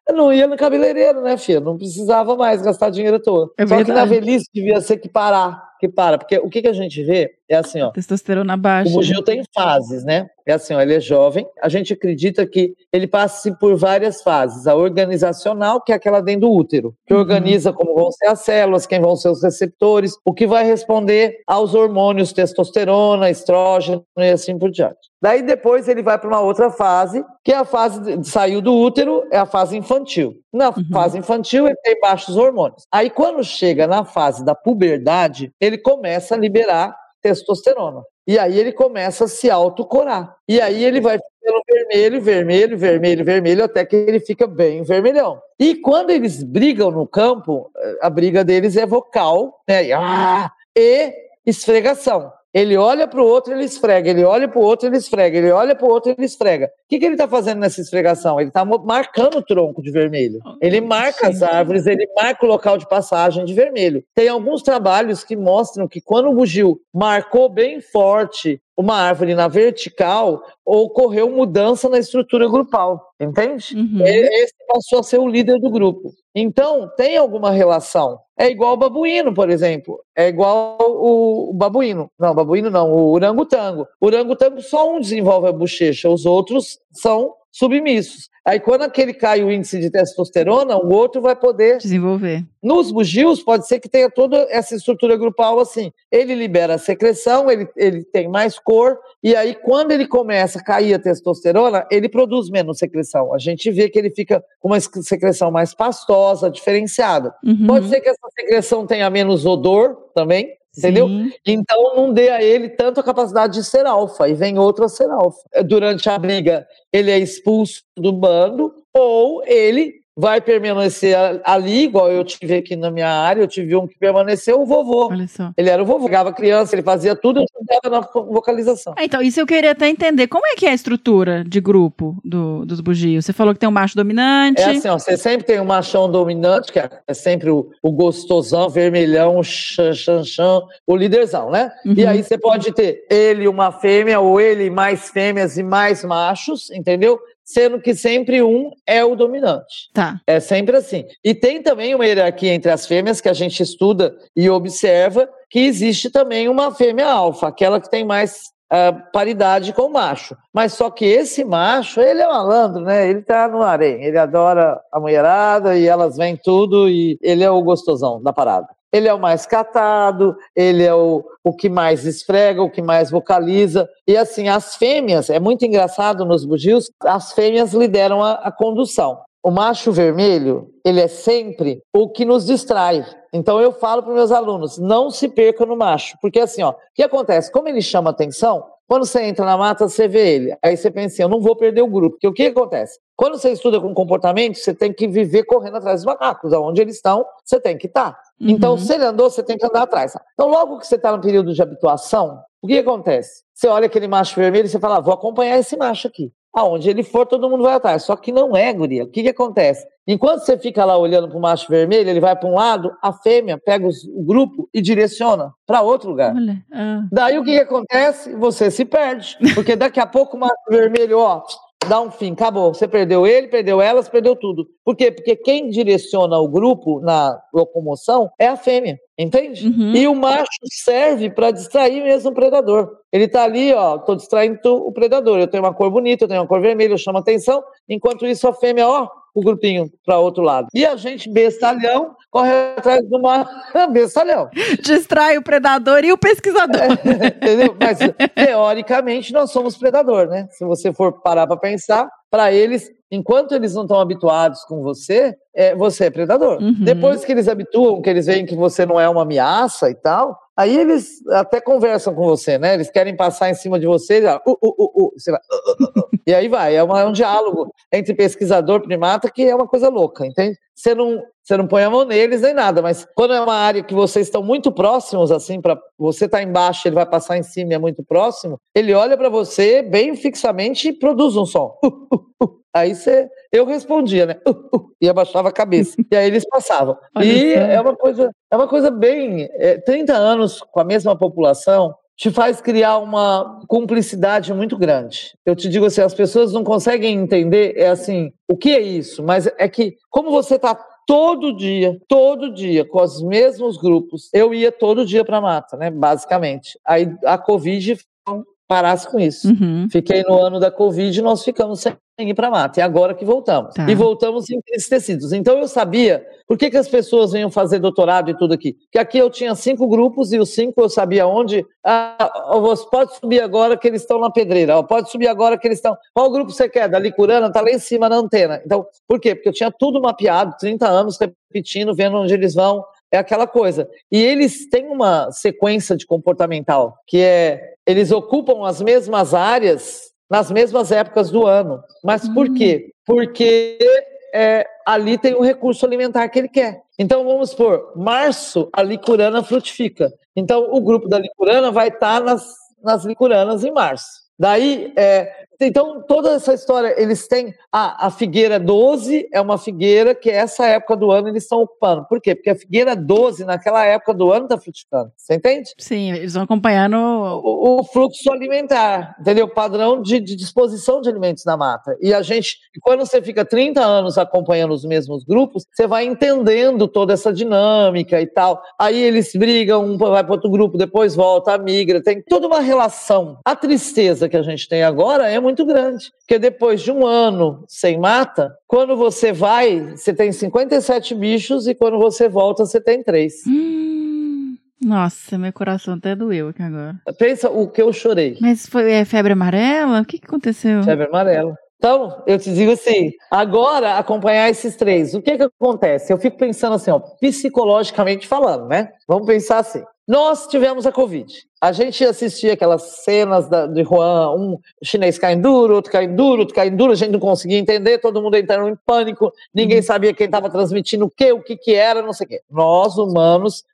eu não ia no cabeleireiro, né, filha? Não precisava mais gastar dinheiro à toa. É Só que na verdade. velhice devia ser que parar, que para. Porque o que, que a gente vê é assim, ó. Testosterona O baixa. bugio tem fases, né? É assim, ó, ele é jovem. A gente acredita que ele passe por várias fases. A organizacional, que é aquela dentro do útero, que Uhum. organiza como vão ser as células, quem vão ser os receptores, o que vai responder aos hormônios testosterona, estrógeno e assim por diante. Daí depois ele vai para uma outra fase, que é a fase de, saiu do útero, é a fase infantil. Na Uhum. fase infantil ele tem baixos hormônios. Aí quando chega na fase da puberdade, ele começa a liberar testosterona. E aí ele começa a se autocorar. E aí ele vai ficando vermelho, vermelho, vermelho, vermelho, até que ele fica bem vermelhão. E quando eles brigam no campo, eh, a briga deles é vocal, né? E, ah, e esfregação. Ele olha para o outro, ele esfrega. Ele olha para o outro, ele esfrega. Ele olha para o outro, ele esfrega. O que, que ele está fazendo nessa esfregação? Ele está marcando o tronco de vermelho. Ele marca as árvores, ele marca o local de passagem de vermelho. Tem alguns trabalhos que mostram que quando o bugio marcou bem forte uma árvore na vertical, ocorreu mudança na estrutura grupal. Entende? Uhum. Esse passou a ser o líder do grupo. Então, tem alguma relação. É igual o babuíno, por exemplo. É igual o, babuíno. Não, babuíno não, o orangotango. O orangotango só um desenvolve a bochecha, os outros são submissos. Aí, quando aquele cai o índice de testosterona, o outro vai poder Desenvolver. nos bugios, pode ser que tenha toda essa estrutura grupal assim. Ele libera a secreção, ele, ele tem mais cor, e aí, quando ele começa a cair a testosterona, ele produz menos secreção. A gente vê que ele fica com uma secreção mais pastosa, diferenciada. Uhum. Pode ser que essa secreção tenha menos odor também, entendeu? Sim. Então não dê a ele tanto a capacidade de ser alfa e vem outro a ser alfa. Durante a briga, ele é expulso do bando ou ele vai permanecer ali, igual eu tive aqui na minha área, eu tive um que permaneceu, o vovô. Olha só. Ele era o vovô, pegava criança, ele fazia tudo, eu ajudava na vocalização. Ah, então, isso eu queria até entender. Como é que é a estrutura de grupo do- dos bugios? Você falou que tem um macho dominante. É assim, ó, você sempre tem um machão dominante, que é é sempre o, o gostosão, vermelhão, o chan, chan, chan, o líderzão, né? E Uhum. aí você pode ter ele uma fêmea, ou ele mais fêmeas e mais machos, entendeu? Sendo que sempre um é o dominante. Tá. É sempre assim. E tem também uma hierarquia entre as fêmeas que a gente estuda e observa que existe também uma fêmea alfa, aquela que tem mais ah, paridade com o macho. Mas só que esse macho, ele é malandro, né? Ele tá no harém, ele adora a mulherada e elas vêm tudo e ele é o gostosão da parada. Ele é o mais catado, ele é o, o que mais esfrega, o que mais vocaliza. E assim, as fêmeas, é muito engraçado nos bugios, as fêmeas lideram a, a condução. O macho vermelho, ele é sempre o que nos distrai. Então eu falo para meus alunos, não se perca no macho, porque assim, ó, o que acontece? Como ele chama atenção, quando você entra na mata, você vê ele. Aí você pensa assim, eu não vou perder o grupo, porque o que acontece? Quando você estuda com comportamento, você tem que viver correndo atrás dos macacos, aonde eles estão, você tem que estar. Então, Uhum. se ele andou, você tem que andar atrás. Então, logo que você está no período de habituação, o que acontece? Você olha aquele macho vermelho e você fala, ah, vou acompanhar esse macho aqui. Aonde ele for, todo mundo vai atrás. Só que não é, guria. O que, que acontece? Enquanto você fica lá olhando para o macho vermelho, ele vai para um lado, a fêmea pega os- o grupo e direciona para outro lugar. Olha. ah. Daí o que, que acontece? Você se perde. Porque daqui a pouco o macho vermelho, ó, dá um fim, acabou. Você perdeu ele, perdeu elas, perdeu tudo. Por quê? Porque quem direciona o grupo na locomoção é a fêmea, entende? Uhum. E o macho serve para distrair mesmo o predador. Ele tá ali, ó, tô distraindo o predador. Eu tenho uma cor bonita, eu tenho uma cor vermelha, eu chamo atenção. Enquanto isso, a fêmea, ó, o grupinho para outro lado. E a gente, bestalhão, corre atrás do macho, bestalhão. Distrai o predador e o pesquisador. Entendeu? Mas teoricamente nós somos predador, né? Se você for parar para pensar, para eles, enquanto eles não estão habituados com você, é, você é predador. Uhum. Depois que eles habituam, que eles veem que você não é uma ameaça e tal, Aí eles até conversam com você, né? Eles querem passar em cima de você, já, uh, uh, uh, uh, você vai, uh, uh, e aí vai. É, uma- é um diálogo entre pesquisador e primata que é uma coisa louca, entende? Você não, você não põe a mão neles nem nada, mas quando é uma área que vocês estão muito próximos, assim, para você tá embaixo, ele vai passar em cima e é muito próximo, ele olha para você bem fixamente e produz um som. Uh, uh, uh. Aí você, eu respondia, né? Uh, uh, e abaixava a cabeça. e aí eles passavam. Olha e é uma coisa, é uma coisa bem, é, 30 anos com a mesma população te faz criar uma cumplicidade muito grande. Eu te digo assim, as pessoas não conseguem entender, é assim, o que é isso? Mas é que, como você está todo dia, todo dia, com os mesmos grupos, eu ia todo dia para mata, né, basicamente. Aí a Covid parasse com isso. Uhum. Fiquei no ano da Covid e nós ficamos sem ir para mata. E agora que voltamos. Tá. E voltamos entristecidos. Então eu sabia por que, que as pessoas vinham fazer doutorado e tudo aqui. Que aqui eu tinha cinco grupos e os cinco eu sabia onde. Ah, pode subir agora que eles estão na pedreira. pode subir agora que eles estão. Qual grupo você quer? Da Licurana? Está lá em cima na antena. Então, por quê? Porque eu tinha tudo mapeado, 30 anos repetindo, vendo onde eles vão. É aquela coisa. E eles têm uma sequência de comportamental, que é eles ocupam as mesmas áreas nas mesmas épocas do ano. Mas por Hum. quê? Porque é, ali tem o recurso alimentar que ele quer. Então vamos supor, março a licurana frutifica. Então o grupo da licurana vai estar nas, nas licuranas em março. Daí, é, então toda essa história, eles têm a, a figueira 12 é uma figueira que essa época do ano eles estão ocupando. Por quê? Porque a figueira 12 naquela época do ano está frutificando. Você entende? Sim, eles vão acompanhando. o, o fluxo alimentar, entendeu? O padrão de, de disposição de alimentos na mata. E a gente, quando você fica 30 anos acompanhando os mesmos grupos, você vai entendendo toda essa dinâmica e tal. Aí eles brigam, um vai para outro grupo, depois volta, migra, tem toda uma relação. A tristeza que a gente tem agora é muito grande, porque depois de um ano sem mata, quando você vai, você tem 57 bichos e quando você volta, você tem três. Hum, nossa, meu coração até doeu aqui agora. Pensa o que eu chorei. Mas foi é, febre amarela? O que, que aconteceu? Febre amarela. Então, eu te digo assim, agora acompanhar esses três, o que que acontece? Eu fico pensando assim, ó, psicologicamente falando, né? Vamos pensar assim. Nós tivemos a Covid. A gente assistia aquelas cenas da, de Juan, um chinês caindo duro, outro caindo duro, outro caindo duro, a gente não conseguia entender, todo mundo entrando em pânico, ninguém sabia quem estava transmitindo o quê, o que que era, não sei o quê. Nós, humanos,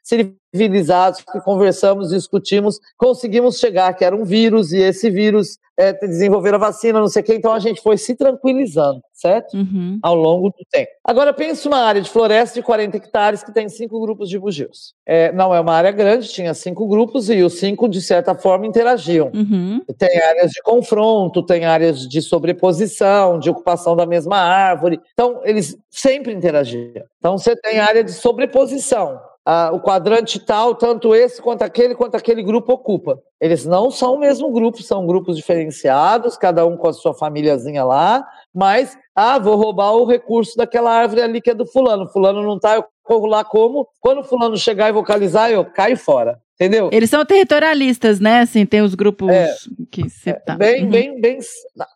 civilizados, que conversamos, discutimos, conseguimos chegar que era um vírus e esse vírus é, desenvolveram a vacina, não sei o quê, então a gente foi se tranquilizando, certo? Uhum. ao longo do tempo. Agora pense uma área de floresta de 40 hectares que tem cinco grupos de bugios. É, não é uma área grande, tinha cinco grupos e os cinco, de certa forma, interagiam. Uhum. Tem áreas de confronto, tem áreas de sobreposição, de ocupação da mesma árvore. Então, eles sempre interagiam. Então, você tem área de sobreposição. Ah, o quadrante tal, tanto esse quanto aquele, quanto aquele grupo ocupa. Eles não são o mesmo grupo, são grupos diferenciados, cada um com a sua famíliazinha lá, mas, ah, vou roubar o recurso daquela árvore ali que é do fulano. Fulano não tá, eu corro lá como? Quando o fulano chegar e vocalizar, eu caio fora. Entendeu? Eles são territorialistas, né? Assim, tem os grupos É. que você tá. Bem, Uhum. bem, bem.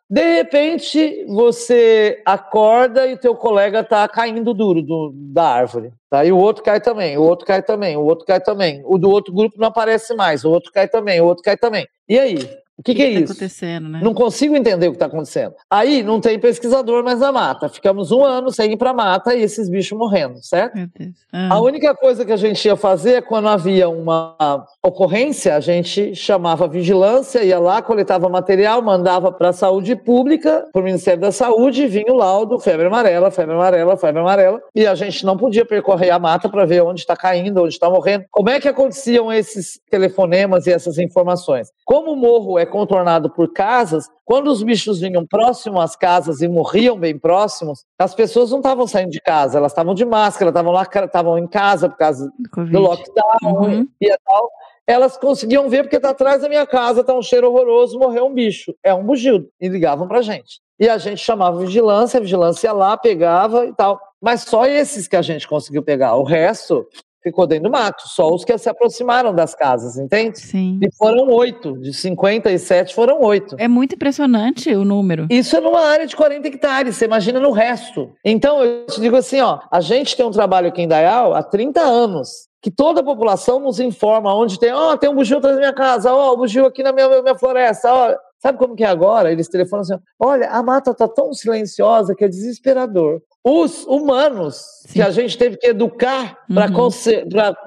De repente, você acorda e o teu colega tá caindo duro do- da árvore. Tá? E o outro cai também, o outro cai também, o outro cai também. O do outro grupo não aparece mais, o outro cai também, o outro cai também. E aí? O que, que, é tá isso? acontecendo, né? Não consigo entender o que está acontecendo. Aí não tem pesquisador mais na mata. Ficamos um ano sem ir para a mata e esses bichos morrendo, certo? Meu Deus. Ah. A única coisa que a gente ia fazer é quando havia uma ocorrência, a gente chamava a vigilância, ia lá, coletava material, mandava para a saúde pública, para o Ministério da Saúde, vinha o laudo, febre amarela, febre amarela, febre amarela, e a gente não podia percorrer a mata para ver onde está caindo, onde está morrendo. Como é que aconteciam esses telefonemas e essas informações? Como o morro é contornado por casas, quando os bichos vinham próximo às casas e morriam bem próximos, as pessoas não estavam saindo de casa, elas estavam de máscara, estavam lá, estavam em casa por causa do Covid. do lockdown Uhum. e tal. Elas conseguiam ver porque tá atrás da minha casa, tá um cheiro horroroso, morreu um bicho. É um bugio. E ligavam pra gente. E a gente chamava vigilância, a vigilância ia lá, pegava e tal. Mas só esses que a gente conseguiu pegar. O resto ficou dentro do mato. Só os que se aproximaram das casas, entende? Sim. E foram oito. De 57 foram oito. É muito impressionante o número. Isso é numa área de 40 hectares, você imagina no resto. Então, eu te digo assim, ó, a gente tem um trabalho aqui em Dayal há 30 anos. que toda a população nos informa onde tem, ó, tem um bugio atrás da minha casa, ó, um bugio aqui na minha, minha floresta, ó. Sabe como que é agora? Eles telefonam assim, olha, a mata tá tão silenciosa que é desesperador. Os humanos Sim. que a gente teve que educar para Uhum.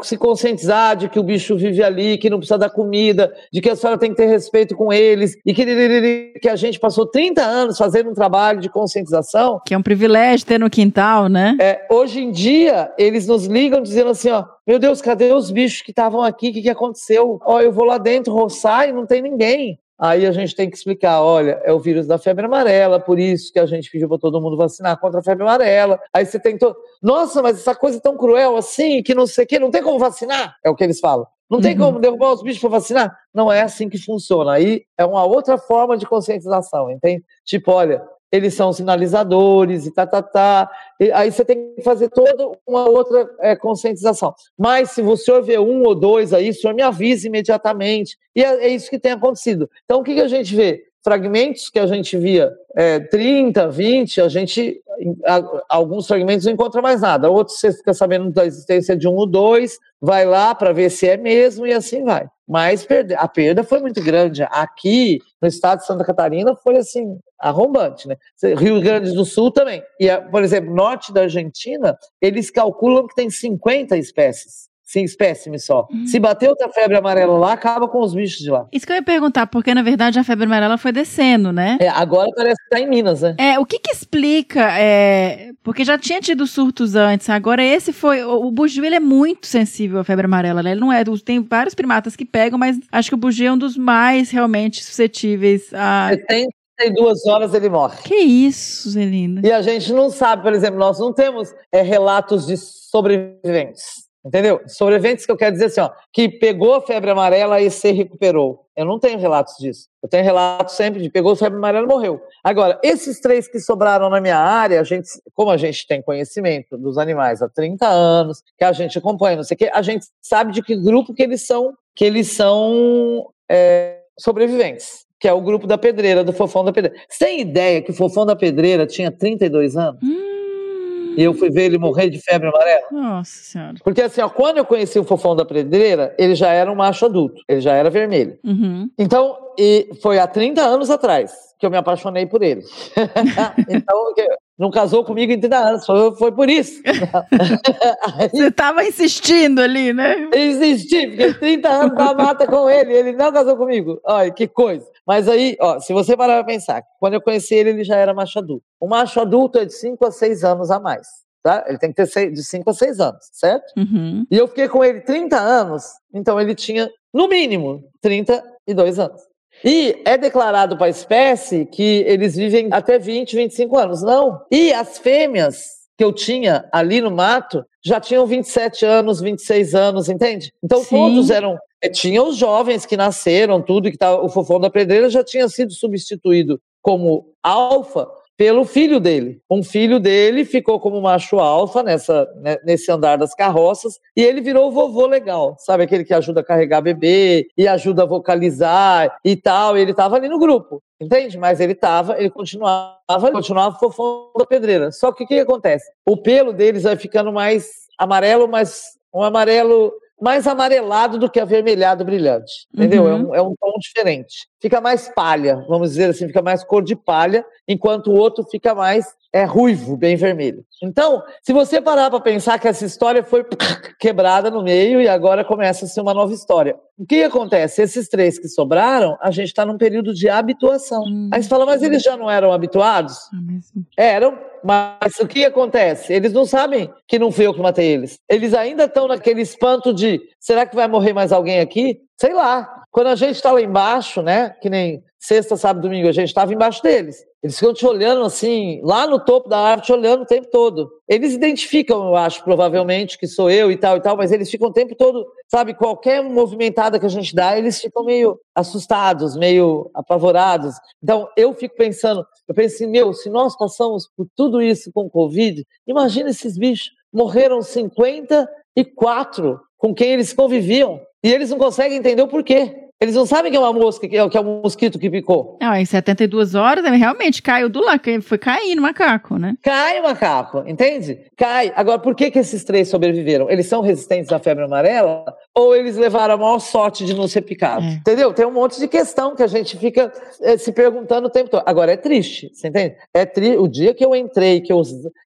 se conscientizar de que o bicho vive ali, que não precisa dar comida, de que a senhora tem que ter respeito com eles, e que, que a gente passou 30 anos fazendo um trabalho de conscientização, Que é um privilégio ter no quintal, né? é, hoje em dia, eles nos ligam dizendo assim, ó, meu Deus, cadê os bichos que estavam aqui? O que, que aconteceu? Ó, eu vou lá dentro roçar e não tem ninguém. Aí a gente tem que explicar, olha, é o vírus da febre amarela, por isso que a gente pediu para todo mundo vacinar contra a febre amarela. Aí você tem todo, nossa, mas essa coisa é tão cruel assim, que não sei o quê, não tem como vacinar? É o que eles falam. Não tem Uhum. como derrubar os bichos para vacinar? Não é assim que funciona. Aí é uma outra forma de conscientização, entende? Tipo, olha, eles são sinalizadores e tá, tá, tá. E aí você tem que fazer toda uma outra é, conscientização. Mas se o senhor vê um ou dois aí, o senhor me avisa imediatamente. E é, é isso que tem acontecido. Então, o que, que a gente vê? Fragmentos que a gente via é, 30, 20, a gente, a- alguns fragmentos não encontra mais nada. Outros você fica sabendo da existência de um ou dois, vai lá para ver se é mesmo e assim vai. Mas a perda foi muito grande. Aqui, no estado de Santa Catarina, foi assim, arrombante, né? Rio Grande do Sul também. E, por exemplo, norte da Argentina, eles calculam que tem 50 espécies. Sim, espécimes só. Se bater outra febre amarela lá, acaba com os bichos de lá. Isso que eu ia perguntar, porque na verdade a febre amarela foi descendo, né? É, agora parece que tá em Minas, né? É, o que que explica, é, porque já tinha tido surtos antes, agora esse foi, o, o bugio ele é muito sensível à febre amarela, né? Ele não é, tem vários primatas que pegam, mas acho que o bugio é um dos mais realmente suscetíveis a... 72 horas ele morre. Que isso, Zelina? E a gente não sabe, por exemplo, nós não temos é, relatos de sobreviventes. Entendeu? Sobreviventes que eu quero dizer assim, ó, que pegou a febre amarela e se recuperou. Eu não tenho relatos disso. Eu tenho relatos sempre de pegou a febre amarela e morreu. Agora, esses três que sobraram na minha área, a gente, como a gente tem conhecimento dos animais há 30 anos, que a gente acompanha, não sei o quê, a gente sabe de que grupo que eles são, que eles são é, sobreviventes. Que é o grupo da pedreira, do Fofão da Pedreira. Tem ideia que o Fofão da Pedreira tinha 32 anos? Hum, E eu fui ver ele morrer de febre amarela. Nossa senhora. Porque assim, ó, quando eu conheci o Fofão da Pedreira, ele já era um macho adulto, ele já era vermelho. Uhum. Então, e foi há 30 anos atrás que eu me apaixonei por ele. então, não casou comigo em 30 anos, foi, foi por isso. Aí, Você tava insistindo ali, né? insisti, fiquei 30 anos na mata com ele, ele não casou comigo. Olha, que coisa. Mas aí, ó, se você parar pra pensar, quando eu conheci ele, ele já era macho adulto. O macho adulto é de 5 a 6 anos a mais, tá? Ele tem que ter seis- de 5 a 6 anos, certo? Uhum. E eu fiquei com ele 30 anos, então ele tinha, no mínimo, 32 anos. E é declarado para a espécie que eles vivem até 20, 25 anos. Não. E as fêmeas que eu tinha ali no mato já tinham 27 anos, 26 anos, entende? Então Sim. todos eram. Eh, Tinha os jovens que nasceram, tudo, que tava, o fofão da pedreira já tinha sido substituído como alfa pelo filho dele. Um filho dele ficou como macho alfa nessa, né, nesse andar das carroças e ele virou o vovô legal, sabe? Aquele que ajuda a carregar bebê e ajuda a vocalizar e tal. E ele estava ali no grupo, entende? Mas ele estava, ele continuava, continuava fofão da pedreira. Só que o que, que acontece? O pelo deles vai ficando mais amarelo, mas um amarelo mais amarelado do que avermelhado brilhante, entendeu? Uhum. É, um, é um tom diferente. Fica mais palha, vamos dizer assim, fica mais cor de palha, enquanto o outro fica mais é ruivo, bem vermelho. Então, se você parar para pensar que essa história foi quebrada no meio e agora começa a ser uma nova história. O que acontece? Esses três que sobraram, a gente está num período de habituação. Hum. Aí você fala, mas eles já não eram habituados? Ah. Eram, mas o que acontece? Eles não sabem que não fui eu que matei eles. Eles ainda estão naquele espanto de será que vai morrer mais alguém aqui? Sei lá. Quando a gente está lá embaixo, né? Que nem sexta, sábado, domingo, a gente estava embaixo deles. Eles ficam te olhando assim, lá no topo da árvore, te olhando o tempo todo. Eles identificam, eu acho, provavelmente, que sou eu e tal e tal, mas eles ficam o tempo todo, sabe, qualquer movimentada que a gente dá, eles ficam meio assustados, meio apavorados. Então, eu fico pensando, eu penso assim, meu, se nós passamos por tudo isso com Covid, imagina esses bichos. Morreram 54 com quem eles conviviam. E eles não conseguem entender o porquê. Eles não sabem que é uma mosca, que é, que é um mosquito que picou. Não, em 72 horas, realmente caiu do lá, foi cair no macaco, né? Cai o macaco, entende? Cai. Agora, por que, que esses três sobreviveram? Eles são resistentes à febre amarela ou eles levaram a maior sorte de não ser picados? É. Entendeu? Tem um monte de questão que a gente fica eh, se perguntando o tempo todo. Agora, é triste, você entende? É tri... O dia que eu entrei, que eu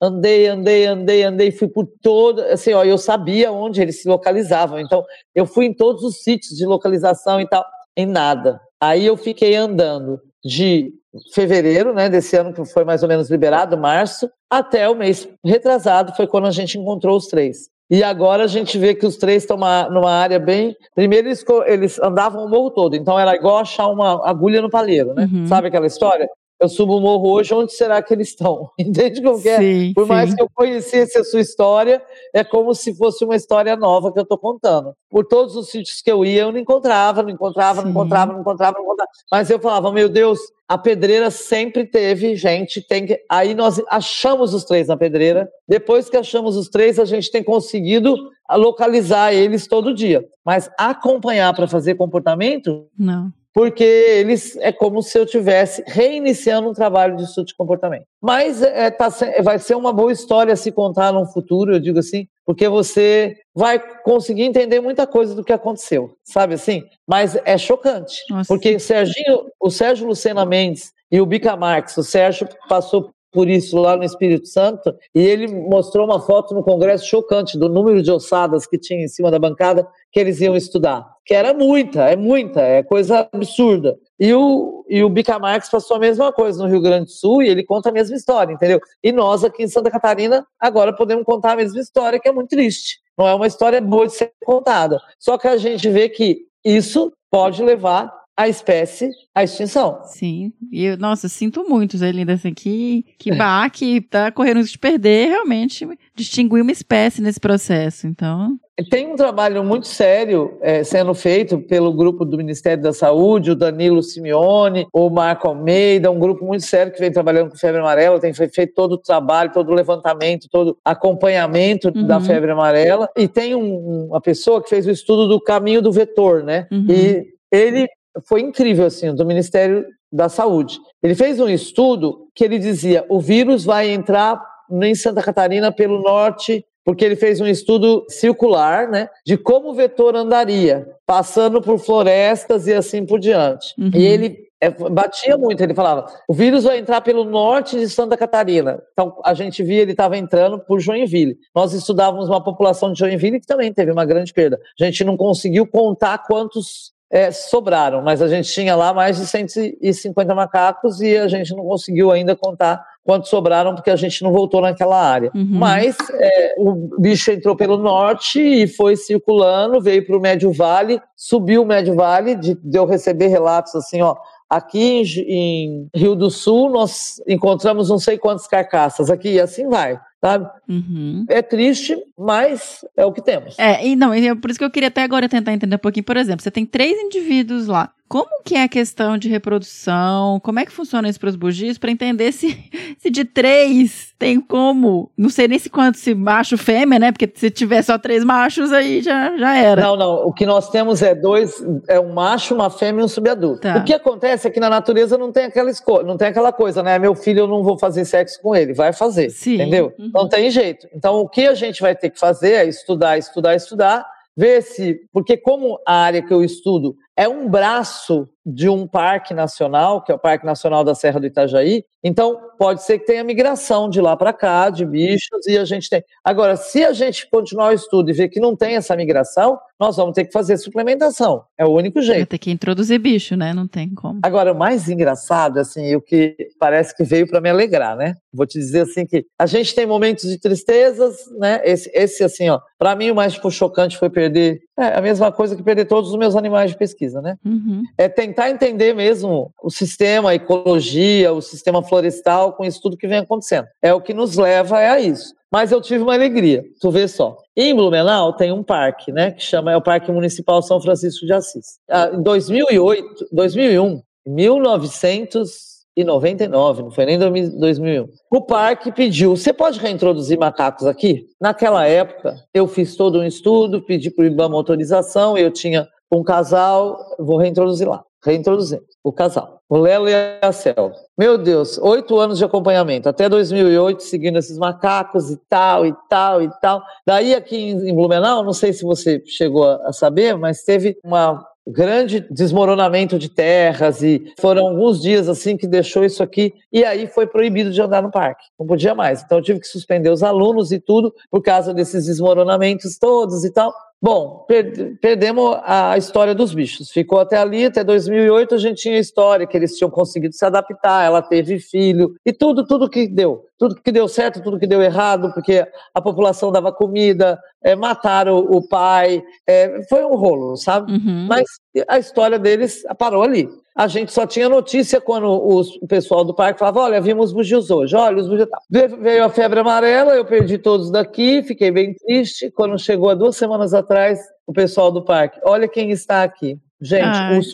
andei, andei, andei, andei, fui por todo. Assim, ó, eu sabia onde eles se localizavam. Então, eu fui em todos os sítios de localização e tal, em nada. Aí eu fiquei andando de fevereiro, né, desse ano que foi mais ou menos liberado, março, até o mês retrasado foi quando a gente encontrou os três. E agora a gente vê que os três estão numa, área bem. Primeiro eles, eles andavam o morro todo, então era igual achar uma agulha no palheiro, né? Uhum. Sabe aquela história? Eu subo o morro hoje, onde será que eles estão? Entende como que é? Sim, Por mais sim. que eu conhecesse a sua história, é como se fosse uma história nova que eu estou contando. Por todos os sítios que eu ia, eu não encontrava, não encontrava, não Sim. encontrava, não encontrava, não encontrava. Mas eu falava, meu Deus, a pedreira sempre teve gente, tem que. Aí nós achamos os três na pedreira. Depois que achamos os três, a gente tem conseguido localizar eles todo dia. Mas acompanhar para fazer comportamento, Não. Porque eles é como se eu tivesse reiniciando um trabalho de estudo de comportamento. Mas é, tá se- vai ser uma boa história a se contar no futuro, eu digo assim, porque você vai conseguir entender muita coisa do que aconteceu, sabe assim? Mas é chocante, Nossa. porque Serginho, o Sérgio Lucena Mendes e o Bica Marques, o Sérgio passou por isso lá no Espírito Santo e ele mostrou uma foto no congresso chocante do número de ossadas que tinha em cima da bancada que eles iam estudar, que era muita, é muita, é coisa absurda. E o, e o Bica Marques passou a mesma coisa no Rio Grande do Sul e ele conta a mesma história, entendeu? E nós aqui em Santa Catarina agora podemos contar a mesma história, que é muito triste. Não é uma história boa de ser contada. Só que a gente vê que isso pode levar a espécie à extinção. Sim. E eu, nossa, sinto muito, Zé Linda, assim, que, que baque, tá correndo de perder, realmente, distinguir uma espécie nesse processo. Então, Tem um trabalho muito sério eh, sendo feito pelo grupo do Ministério da Saúde, o Danilo Simeone, o Marco Almeida, um grupo muito sério que vem trabalhando com febre amarela, tem fe- feito todo o trabalho, todo o levantamento, todo o acompanhamento Uhum. da febre amarela. E tem um- uma pessoa que fez o estudo do caminho do vetor, né? Uhum. E ele foi incrível, assim, do Ministério da Saúde. Ele fez um estudo que ele dizia: o vírus vai entrar em Santa Catarina pelo norte porque ele fez um estudo circular, né, de como o vetor andaria, passando por florestas e assim por diante. Uhum. E ele é, batia muito, ele falava, o vírus vai entrar pelo norte de Santa Catarina. Então, a gente via ele estava entrando por Joinville. Nós estudávamos uma população de Joinville que também teve uma grande perda. A gente não conseguiu contar quantos é, sobraram, mas a gente tinha lá mais de 150 macacos e a gente não conseguiu ainda contar quantos sobraram porque a gente não voltou naquela área. Uhum. Mas é, o bicho entrou pelo norte e foi circulando, veio para o Médio Vale, subiu o Médio Vale, de, de eu receber relatos assim, ó. Aqui em, em Rio do Sul nós encontramos não sei quantas carcaças aqui e assim vai, sabe? uhum. É triste, mas é o que temos. É, e não, e é por isso que eu queria até agora tentar entender um pouquinho. Por exemplo, você tem três indivíduos lá. Como que é a questão de reprodução? Como é que funciona isso para os bugis? Para entender se, se de três tem como. Não sei nem se quanto, se macho fêmea, né? Porque se tiver só três machos, aí já, já era. Não, não. O que nós temos é dois, é um macho, uma fêmea e um subadulto. Tá. O que acontece é que na natureza não tem aquela escolha, não tem aquela coisa, né? Meu filho, eu não vou fazer sexo com ele, vai fazer, Sim. entendeu? Uhum. Não tem jeito. Então, o que a gente vai ter que fazer é estudar, estudar, estudar, ver se, porque como a área que eu estudo é um braço de um parque nacional, que é o Parque Nacional da Serra do Itajaí, então pode ser que tenha migração de lá para cá, de bichos, e a gente tem. Agora, se a gente continuar o estudo e ver que não tem essa migração, nós vamos ter que fazer suplementação. É o único Vai jeito. ter que introduzir bicho, né? Não tem como. Agora, o mais engraçado, assim, e o que parece que veio para me alegrar, né? Vou te dizer assim que a gente tem momentos de tristezas, né? Esse, esse assim, ó, para mim o mais chocante foi perder é a mesma coisa que perder todos os meus animais de pesquisa, né? Uhum. É tentar entender mesmo o sistema, a ecologia, o sistema florestal com isso tudo que vem acontecendo. É o que nos leva a isso. Mas eu tive uma alegria, tu vê só. Em Blumenau tem um parque, né, que chama é o Parque Municipal São Francisco de Assis. Ah, Em 2008, 2001, 1999, não foi nem 2001. O parque pediu: você pode reintroduzir macacos aqui? Naquela época, eu fiz todo um estudo, pedi para o IBAMA autorização, eu tinha um casal, vou reintroduzir lá, reintroduzindo o casal, o Lelo e a Selva. Meu Deus, oito anos de acompanhamento, até 2008, seguindo esses macacos e tal, e tal, e tal. Daí aqui em Blumenau, não sei se você chegou a saber, mas teve uma grande desmoronamento de terras e foram alguns dias assim que deixou isso aqui e aí foi proibido de andar no parque, não podia mais. Então eu tive que suspender os alunos e tudo por causa desses desmoronamentos todos e tal. Bom, per perdemos a história dos bichos. Ficou até ali, até 2008 a gente tinha a história que eles tinham conseguido se adaptar, ela teve filho e tudo, tudo que deu. Tudo que deu certo, tudo que deu errado, porque a população dava comida, é, mataram o pai, é, foi um rolo, sabe? Uhum. Mas a história deles parou ali. A gente só tinha notícia quando os, o pessoal do parque falava: olha, vimos bugios hoje, olha, os bugios. Veio a febre amarela, eu perdi todos daqui, fiquei bem triste. Quando chegou há duas semanas atrás, o pessoal do parque, olha quem está aqui. Gente, Ai, os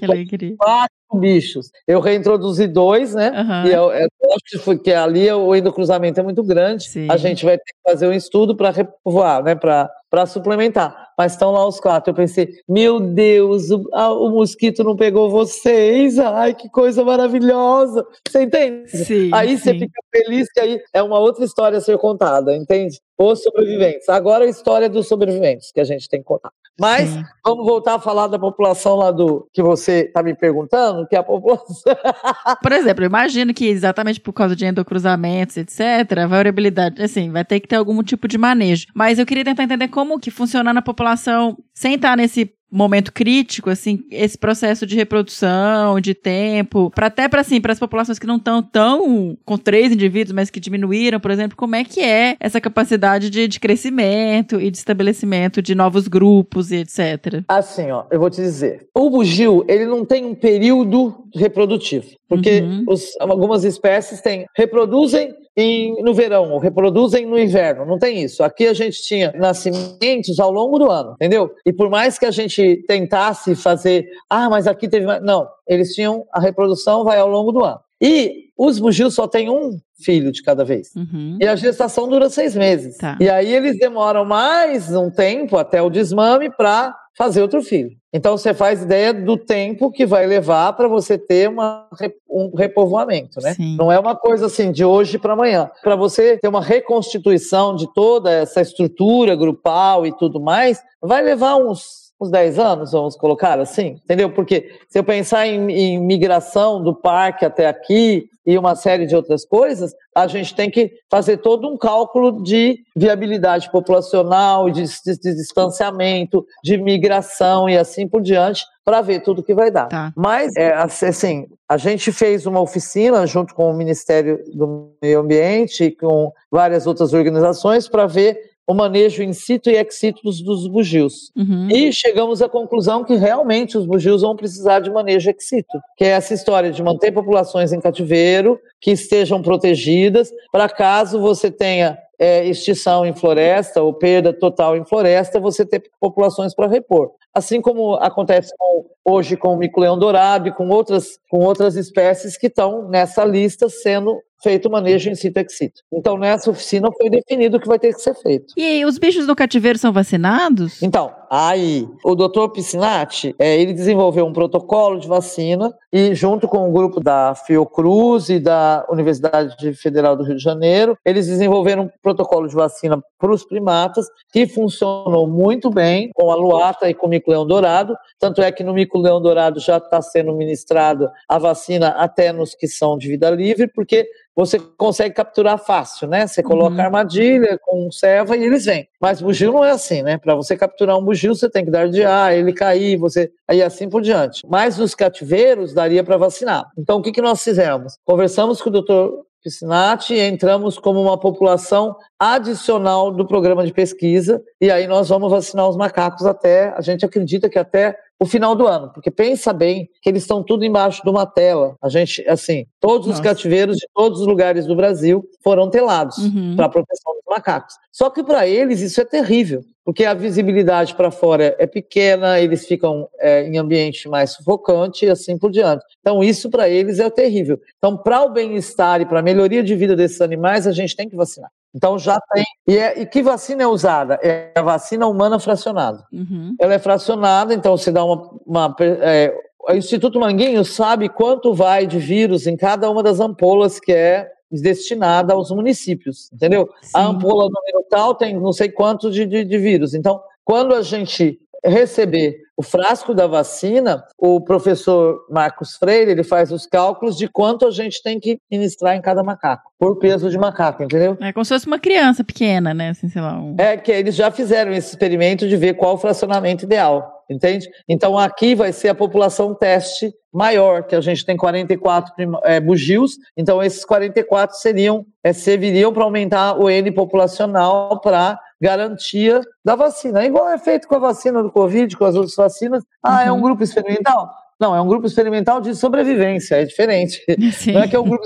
quatro bichos. Eu reintroduzi dois, né? Aham. E eu, eu acho que ali o endocruzamento é muito grande. Sim. A gente vai ter que fazer um estudo para repovoar, né? Para suplementar. Mas estão lá os quatro. Eu pensei, meu Deus, o, a- o mosquito não pegou vocês. Ai, que coisa maravilhosa. Você entende? Sim, Aí você fica feliz que aí é uma outra história a ser contada, entende? Os sobreviventes. Agora a história dos sobreviventes que a gente tem que contar. Mas Sim. vamos voltar a falar da população lá do que você está me perguntando, que é a população. Por exemplo, eu imagino que exatamente por causa de endocruzamentos, etc., a variabilidade, assim, vai ter que ter algum tipo de manejo. Mas eu queria tentar entender como que funciona na população sem estar nesse momento crítico, assim, esse processo de reprodução, de tempo, para até para assim, para as populações que não estão tão com três indivíduos, mas que diminuíram, por exemplo, como é que é essa capacidade de, de crescimento e de estabelecimento de novos grupos e etc. Assim, ó, eu vou te dizer. O bugio, ele não tem um período reprodutivo. Porque Uhum. os- algumas espécies têm, reproduzem em- no verão, reproduzem no inverno. Não tem isso. Aqui a gente tinha nascimentos ao longo do ano, entendeu? E por mais que a gente tentasse fazer, ah, mas aqui teve mais. Não, eles tinham, a reprodução vai ao longo do ano. E os bugios só têm um filho de cada vez. Uhum. E a gestação dura seis meses. Tá. E aí eles demoram mais um tempo até o desmame para fazer outro filho. Então você faz ideia do tempo que vai levar para você ter uma, um repovoamento, né? Sim. Não é uma coisa assim de hoje para amanhã. Para você ter uma reconstituição de toda essa estrutura grupal e tudo mais, vai levar uns uns 10 anos, vamos colocar assim, entendeu? Porque se eu pensar em, em migração do parque até aqui e uma série de outras coisas, a gente tem que fazer todo um cálculo de viabilidade populacional, de, de- de distanciamento, de migração e assim por diante, para ver tudo que vai dar. Tá. Mas, é, assim, a gente fez uma oficina junto com o Ministério do Meio Ambiente e com várias outras organizações para ver o manejo in situ e ex situ dos, bugios. Uhum. E chegamos à conclusão que realmente os bugios vão precisar de manejo ex situ, que é essa história de manter populações em cativeiro, que estejam protegidas, para caso você tenha é, extinção em floresta ou perda total em floresta, você ter populações para repor. Assim como acontece com- hoje com o mico-leão dourado e com outras, com outras espécies que estão nessa lista sendo feito manejo in situ ex situ. Então, nessa oficina foi definido o que vai ter que ser feito. E aí, os bichos no cativeiro são vacinados? Então, aí, o doutor Piscinati, é, ele desenvolveu um protocolo de vacina e junto com o grupo da Fiocruz e da Universidade Federal do Rio de Janeiro, eles desenvolveram um protocolo de vacina para os primatas que funcionou muito bem com a luata e com o mico-leão dourado, tanto é que no mico-leão dourado já está sendo ministrado a vacina até nos que são de vida livre, porque você consegue capturar fácil, né? Você coloca Uhum. a armadilha com um serva e eles vêm. Mas bugio não é assim, né? Para você capturar um bugio, você tem que dar de ar, ele cair, você aí assim por diante. Mas nos cativeiros daria para vacinar. Então o que, que nós fizemos? Conversamos com o doutor Piscinati e entramos como uma população adicional do programa de pesquisa e aí nós vamos vacinar os macacos até, a gente acredita que até o final do ano, porque pensa bem que eles estão tudo embaixo de uma tela. A gente, assim, todos os Nossa. cativeiros de todos os lugares do Brasil foram telados Uhum. para a proteção dos macacos. Só que para eles isso é terrível, porque a visibilidade para fora é pequena, eles ficam é, em ambiente mais sufocante e assim por diante. Então isso para eles é terrível. Então para o bem-estar e para a melhoria de vida desses animais a gente tem que vacinar. Então já tem. E, é, e que vacina é usada? É a vacina humana fracionada. Uhum. Ela é fracionada, então se dá uma. uma é, o Instituto Manguinho sabe quanto vai de vírus em cada uma das ampolas que é destinada aos municípios, entendeu? Sim. A ampola número tal tem não sei quanto de, de, de vírus. Então, quando a gente receber o frasco da vacina, o professor Marcos Freire ele faz os cálculos de quanto a gente tem que ministrar em cada macaco, por peso de macaco, entendeu? É como se fosse uma criança pequena, né? Assim, sei lá. Um... É que eles já fizeram esse experimento de ver qual o fracionamento ideal, entende? Então aqui vai ser a população teste maior, que a gente tem 44 é, bugios, então esses 44 seriam, é, serviriam para aumentar o N populacional para garantia da vacina. É igual é feito com a vacina do Covid, com as outras vacinas. Ah, é um Uhum. grupo experimental? Não, é um grupo experimental de sobrevivência, é diferente. Sim. Não é que é um grupo,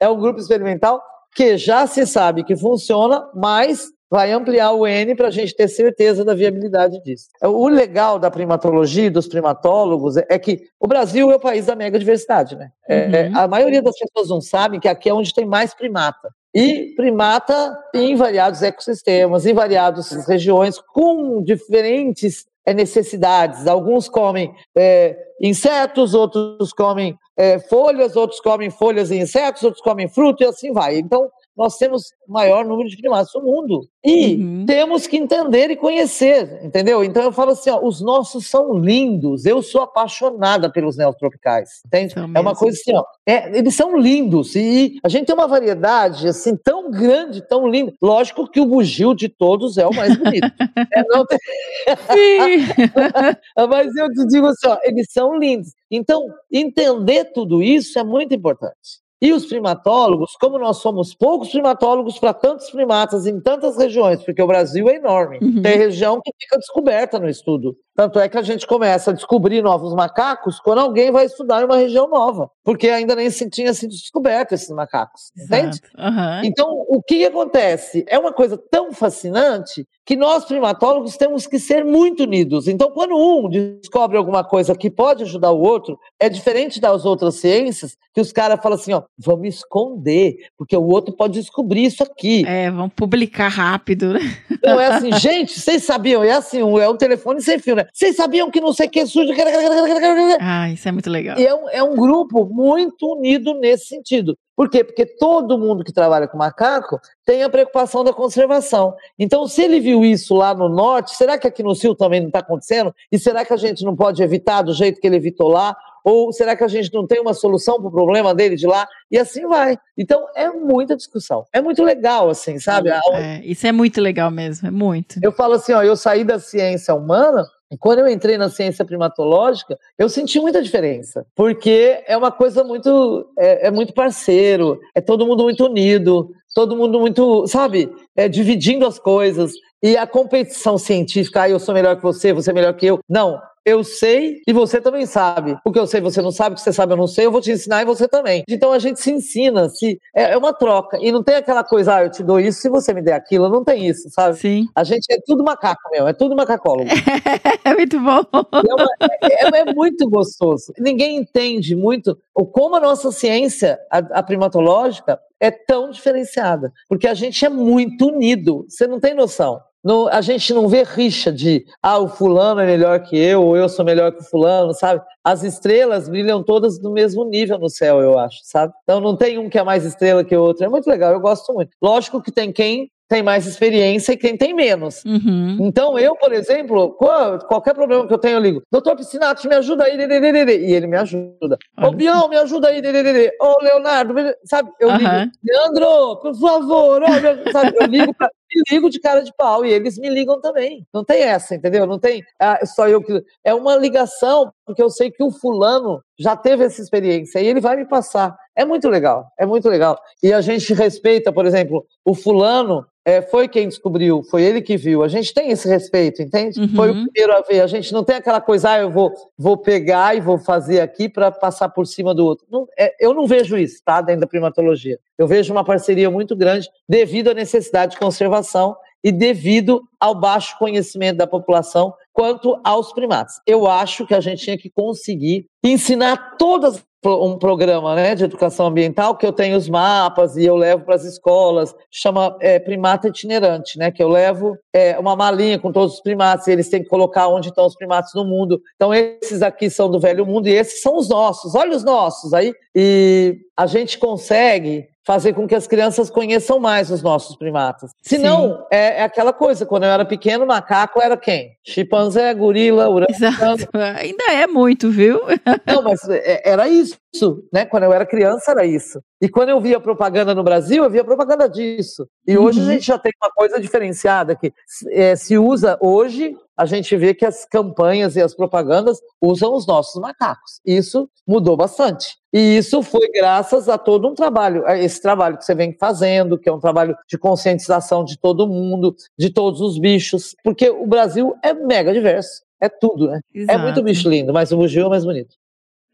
é um grupo experimental que já se sabe que funciona, mas vai ampliar o N para a gente ter certeza da viabilidade disso. O legal da primatologia, e dos primatólogos, é que o Brasil é o país da mega diversidade, né? É, Uhum. é, a maioria das pessoas não sabe que aqui é onde tem mais primata. E primata em variados ecossistemas, em variadas regiões, com diferentes eh, necessidades. Alguns comem eh, insetos, outros comem eh, folhas, outros comem folhas e insetos, outros comem fruto e assim vai. Então, nós temos o maior número de primatas do mundo. E Uhum. temos que entender e conhecer, entendeu? Então eu falo assim, ó, os nossos são lindos. Eu sou apaixonada pelos neotropicais, entende? São É uma mesmo. coisa assim, ó, é, eles são lindos e a gente tem uma variedade assim tão grande, tão linda. Lógico que o bugio de todos é o mais bonito. É, não tem- Sim. Mas eu te digo assim, ó, eles são lindos. Então, entender tudo isso é muito importante. E os primatólogos, como nós somos poucos primatólogos para tantos primatas em tantas regiões, porque o Brasil é enorme, Uhum. tem região que fica descoberta no estudo. Tanto é que a gente começa a descobrir novos macacos quando alguém vai estudar em uma região nova, porque ainda nem se tinha sido descoberto esses macacos, entende? Aham. Então, o que acontece? É uma coisa tão fascinante que nós, primatólogos, temos que ser muito unidos. Então, quando um descobre alguma coisa que pode ajudar o outro, é diferente das outras ciências, que os caras falam assim, ó, vamos esconder, porque o outro pode descobrir isso aqui. É, vamos publicar rápido, né? Não é assim, gente, vocês sabiam, é assim, é um telefone sem fio, né? Vocês sabiam que não sei o que sujo. Ah, isso é muito legal. E é um, é um grupo muito unido nesse sentido. Por quê? Porque todo mundo que trabalha com macaco tem a preocupação da conservação. Então, se ele viu isso lá no norte, será que aqui no sul também não está acontecendo? E será que a gente não pode evitar do jeito que ele evitou lá? Ou será que a gente não tem uma solução para o problema dele de lá? E assim vai. Então, é muita discussão. É muito legal, assim, sabe? É, isso é muito legal mesmo, é muito. eu falo assim, ó, eu saí da ciência humana quando eu entrei na ciência primatológica, eu senti muita diferença, porque é uma coisa muito, é, é muito parceiro, é todo mundo muito unido, todo mundo muito, sabe, é, dividindo as coisas e a competição científica, ah, eu sou melhor que você, você é melhor que eu, não. Eu sei e você também sabe. O que eu sei você não sabe, o que você sabe eu não sei, eu vou te ensinar e você também. Então a gente se ensina, se é, é uma troca. E não tem aquela coisa, ah, eu te dou isso se você me der aquilo. Não tem isso, sabe? Sim. A gente é tudo macaco, meu. É tudo macacólogo. É muito bom. É, uma- é- é muito gostoso. Ninguém entende muito como a nossa ciência, a, a primatológica, é tão diferenciada. Porque a gente é muito unido. Você não tem noção. No- a gente não vê rixa de, ah, o fulano é melhor que eu, ou eu sou melhor que o fulano, sabe? As estrelas brilham todas no mesmo nível no céu, eu acho, sabe? Então não tem um que é mais estrela que o outro. É muito legal, eu gosto muito. Lógico que tem quem tem mais experiência e quem tem menos. Uhum. Então, eu, por exemplo, qual- qualquer problema que eu tenho, eu ligo, doutor Piscinato, me ajuda aí, dedededede", e ele me ajuda. Ô, Olha. Bião, me ajuda aí. Ô, Leonardo, sabe? Eu ligo, Aham. Leandro, por favor, sabe? Eu ligo, pra, me ligo de cara de pau, e eles me ligam também. Não tem essa, entendeu? Não tem ah, só eu que... É uma ligação, porque eu sei que o fulano já teve essa experiência, e ele vai me passar. É muito legal, é muito legal. E a gente respeita, por exemplo, o fulano é, foi quem descobriu, foi ele que viu. A gente tem esse respeito, entende? Uhum. Foi o primeiro a ver. A gente não tem aquela coisa, ah, eu vou, vou pegar e vou fazer aqui para passar por cima do outro. Não, é, eu não vejo isso, tá? Dentro da primatologia. Eu vejo uma parceria muito grande devido à necessidade de conservação e devido ao baixo conhecimento da população quanto aos primatas. Eu acho que a gente tinha que conseguir ensinar todas um programa né, de educação ambiental que eu tenho os mapas e eu levo para as escolas, chama é, primata itinerante, né? Que eu levo é, uma malinha com todos os primatas, e eles têm que colocar onde estão os primatas no mundo. Então, esses aqui são do velho mundo e esses são os nossos, olha os nossos aí. E a gente consegue fazer com que as crianças conheçam mais os nossos primatas. Se não, é, é aquela coisa, quando eu era pequeno, macaco era quem? Chimpanzé, gorila. Exato. Ainda é muito, viu? Não, mas é- era isso, né? Quando eu era criança, era isso. E quando eu via propaganda no Brasil, eu via propaganda disso. E hoje Uhum. a gente já tem uma coisa diferenciada que eh, se usa hoje, a gente vê que as campanhas e as propagandas usam os nossos macacos. Isso mudou bastante. E isso foi graças a todo um trabalho, a esse trabalho que você vem fazendo, que é um trabalho de conscientização de todo mundo, de todos os bichos, porque o Brasil é mega diverso. É tudo, né? É muito Exato. bicho lindo, mas o bugio é mais bonito.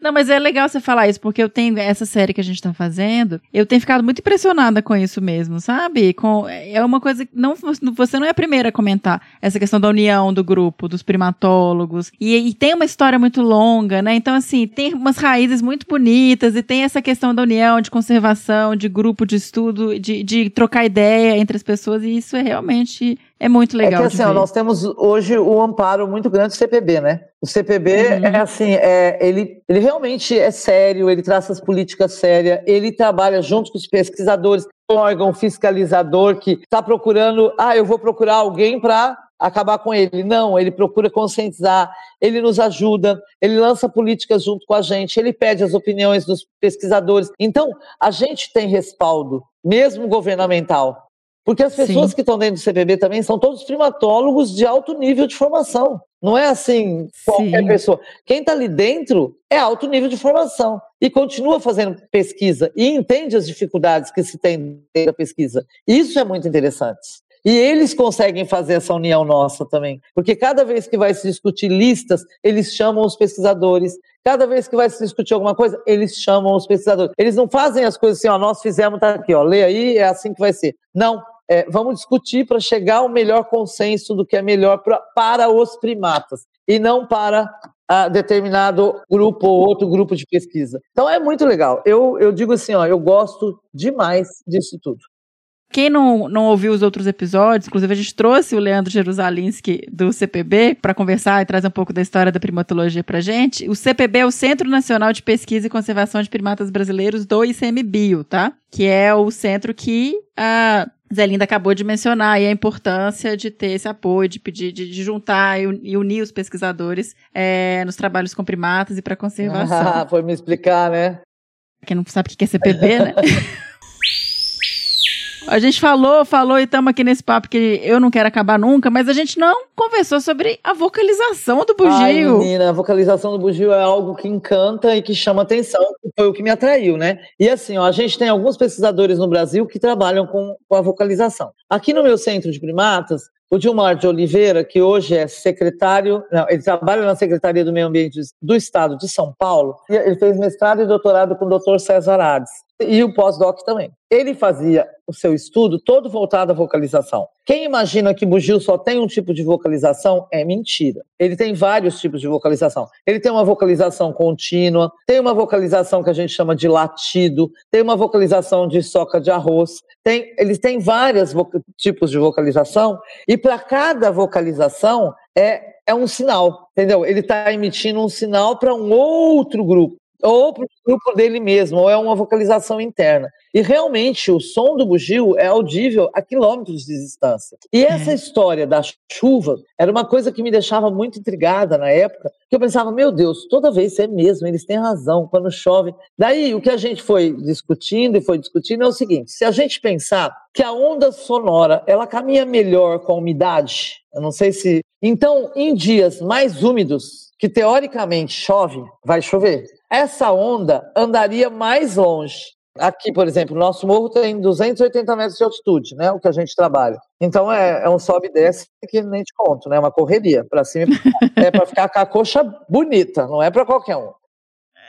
Não, mas é legal você falar isso, porque eu tenho essa série que a gente tá fazendo, eu tenho ficado muito impressionada com isso mesmo, sabe? Com, é uma coisa que não, você não é a primeira a comentar essa questão da união do grupo, dos primatólogos, e, e tem uma história muito longa, né? Então, assim, tem umas raízes muito bonitas, e tem essa questão da união, de conservação, de grupo de estudo, de, de trocar ideia entre as pessoas, e isso é realmente, é muito legal é que assim, ó, nós temos hoje o amparo muito grande do CPB, né? O CPB Uhum. é assim, é, ele, ele realmente é sério, ele traça as políticas sérias, ele trabalha junto com os pesquisadores, um órgão fiscalizador que está procurando, ah, eu vou procurar alguém para acabar com ele. Não, ele procura conscientizar, ele nos ajuda, ele lança políticas junto com a gente, ele pede as opiniões dos pesquisadores. Então, a gente tem respaldo, mesmo governamental. Porque as pessoas Sim. que estão dentro do CPB também são todos primatólogos de alto nível de formação. Não é assim qualquer Sim. pessoa. Quem está ali dentro é alto nível de formação e continua fazendo pesquisa e entende as dificuldades que se tem dentro da pesquisa. Isso é muito interessante. E eles conseguem fazer essa união nossa também. Porque cada vez que vai se discutir listas, eles chamam os pesquisadores. Cada vez que vai se discutir alguma coisa, eles chamam os pesquisadores. Eles não fazem as coisas assim, ó, nós fizemos, tá aqui, ó, lê aí, é assim que vai ser. Não, é, vamos discutir para chegar ao melhor consenso do que é melhor pra, para os primatas e não para ah, determinado grupo ou outro grupo de pesquisa. Então é muito legal. Eu, eu digo assim, ó, eu gosto demais disso tudo. Quem não, não ouviu os outros episódios, inclusive a gente trouxe o Leandro Jerusalinski do CPB para conversar e trazer um pouco da história da primatologia pra gente. O CPB é o Centro Nacional de Pesquisa e Conservação de Primatas Brasileiros do ICMBio, tá? Que é o centro que a Zé Linda acabou de mencionar e a importância de ter esse apoio, de pedir, de, de juntar e un- unir os pesquisadores eh, nos trabalhos com primatas e para conservação. Foi me explicar, né? Quem não sabe o que é CPB, né? A gente falou, falou e estamos aqui nesse papo que eu não quero acabar nunca, mas a gente não conversou sobre a vocalização do Ai, bugio. menina, a vocalização do bugio é algo que encanta e que chama atenção, que foi o que me atraiu, né? E assim, ó, a gente tem alguns pesquisadores no Brasil que trabalham com, com a vocalização. Aqui no meu centro de primatas, o Dilmar de Oliveira, que hoje é secretário, não, ele trabalha na Secretaria do Meio Ambiente do Estado de São Paulo, ele fez mestrado e doutorado com o Dr. César Hades, e o pós-doc também. Ele fazia o seu estudo todo voltado à vocalização. Quem imagina que bugio só tem um tipo de vocalização é mentira. Ele tem vários tipos de vocalização. Ele tem uma vocalização contínua, tem uma vocalização que a gente chama de latido, tem uma vocalização de soca de arroz, tem, eles têm vários tipos de vocalização e para cada vocalização é, é um sinal, entendeu? Ele está emitindo um sinal para um outro grupo ou para o grupo dele mesmo, ou é uma vocalização interna. E realmente o som do bugio é audível a quilômetros de distância. E essa é. história da chuva era uma coisa que me deixava muito intrigada na época, que eu pensava, meu Deus, toda vez é mesmo, eles têm razão, quando chove. Daí o que a gente foi discutindo e foi discutindo é o seguinte: se a gente pensar que a onda sonora ela caminha melhor com a umidade, eu não sei se. Então, em dias mais úmidos, que teoricamente chove, vai chover essa onda andaria mais longe. Aqui, por exemplo, o nosso morro tem 280 metros de altitude, né? O que a gente trabalha. Então é, é um sobe e desce que nem te conto, né? Uma correria para cima. é para ficar com a coxa bonita, não é para qualquer um.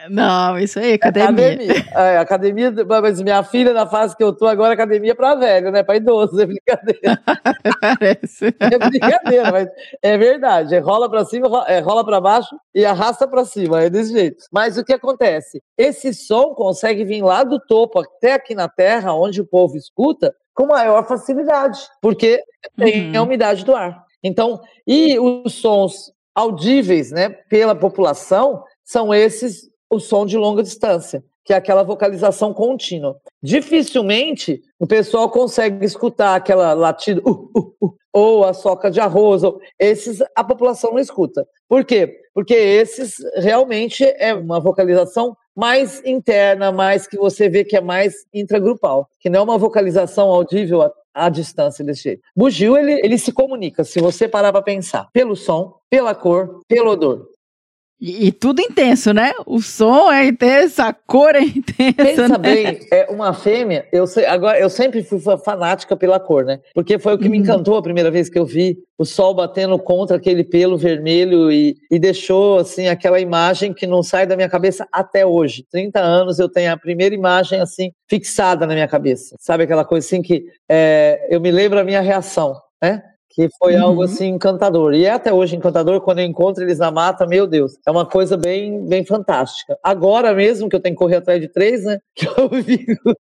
Não, isso aí, academia. Academia. É, academia, mas minha filha, na fase que eu tô agora, academia é pra velho, né? Pra idoso, é brincadeira. Parece. É brincadeira, mas é verdade. É rola pra cima, é rola pra baixo e arrasta pra cima. É desse jeito. Mas o que acontece? Esse som consegue vir lá do topo até aqui na Terra, onde o povo escuta, com maior facilidade, porque tem Uhum. a umidade do ar. Então, e os sons audíveis, né, pela população, são esses o som de longa distância, que é aquela vocalização contínua. Dificilmente o pessoal consegue escutar aquela latida uh, uh, uh, ou a soca de arroz, ou esses a população não escuta. Por quê? Porque esses realmente é uma vocalização mais interna, mais que você vê que é mais intragrupal, que não é uma vocalização audível à, distância desse jeito. Bugio, ele, ele se comunica, se você parar para pensar, pelo som, pela cor, pelo odor. E, e tudo intenso, né? O som é intenso, a cor é intensa. Pensa né? bem, é uma fêmea, eu sei, agora eu sempre fui fa- fanática pela cor, né? Porque foi o que me Uhum. encantou a primeira vez que eu vi o sol batendo contra aquele pelo vermelho e, e deixou assim aquela imagem que não sai da minha cabeça até hoje. 30 anos eu tenho a primeira imagem assim fixada na minha cabeça. Sabe aquela coisa assim que é, eu me lembro a minha reação, né? Que foi Uhum. algo assim encantador. E é até hoje encantador quando eu encontro eles na mata, meu Deus. É uma coisa bem, bem fantástica. Agora mesmo que eu tenho que correr atrás de três, né? Que eu fico.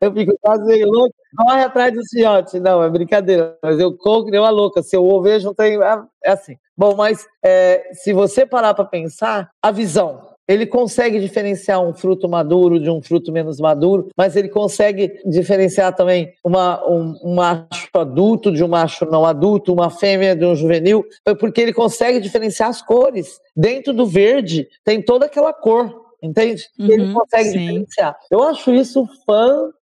eu fico quase meio louco. Corre atrás do fiote. Não, é brincadeira. Mas eu corro que nem uma louca. Se eu vejo, não tem. É assim. Bom, mas é, se você parar para pensar, a visão. Ele consegue diferenciar um fruto maduro de um fruto menos maduro, mas ele consegue diferenciar também uma, um, um macho adulto de um macho não adulto, uma fêmea de um juvenil, porque ele consegue diferenciar as cores. Dentro do verde tem toda aquela cor, entende? E ele Uhum, consegue sim. diferenciar. Eu acho isso fantástico,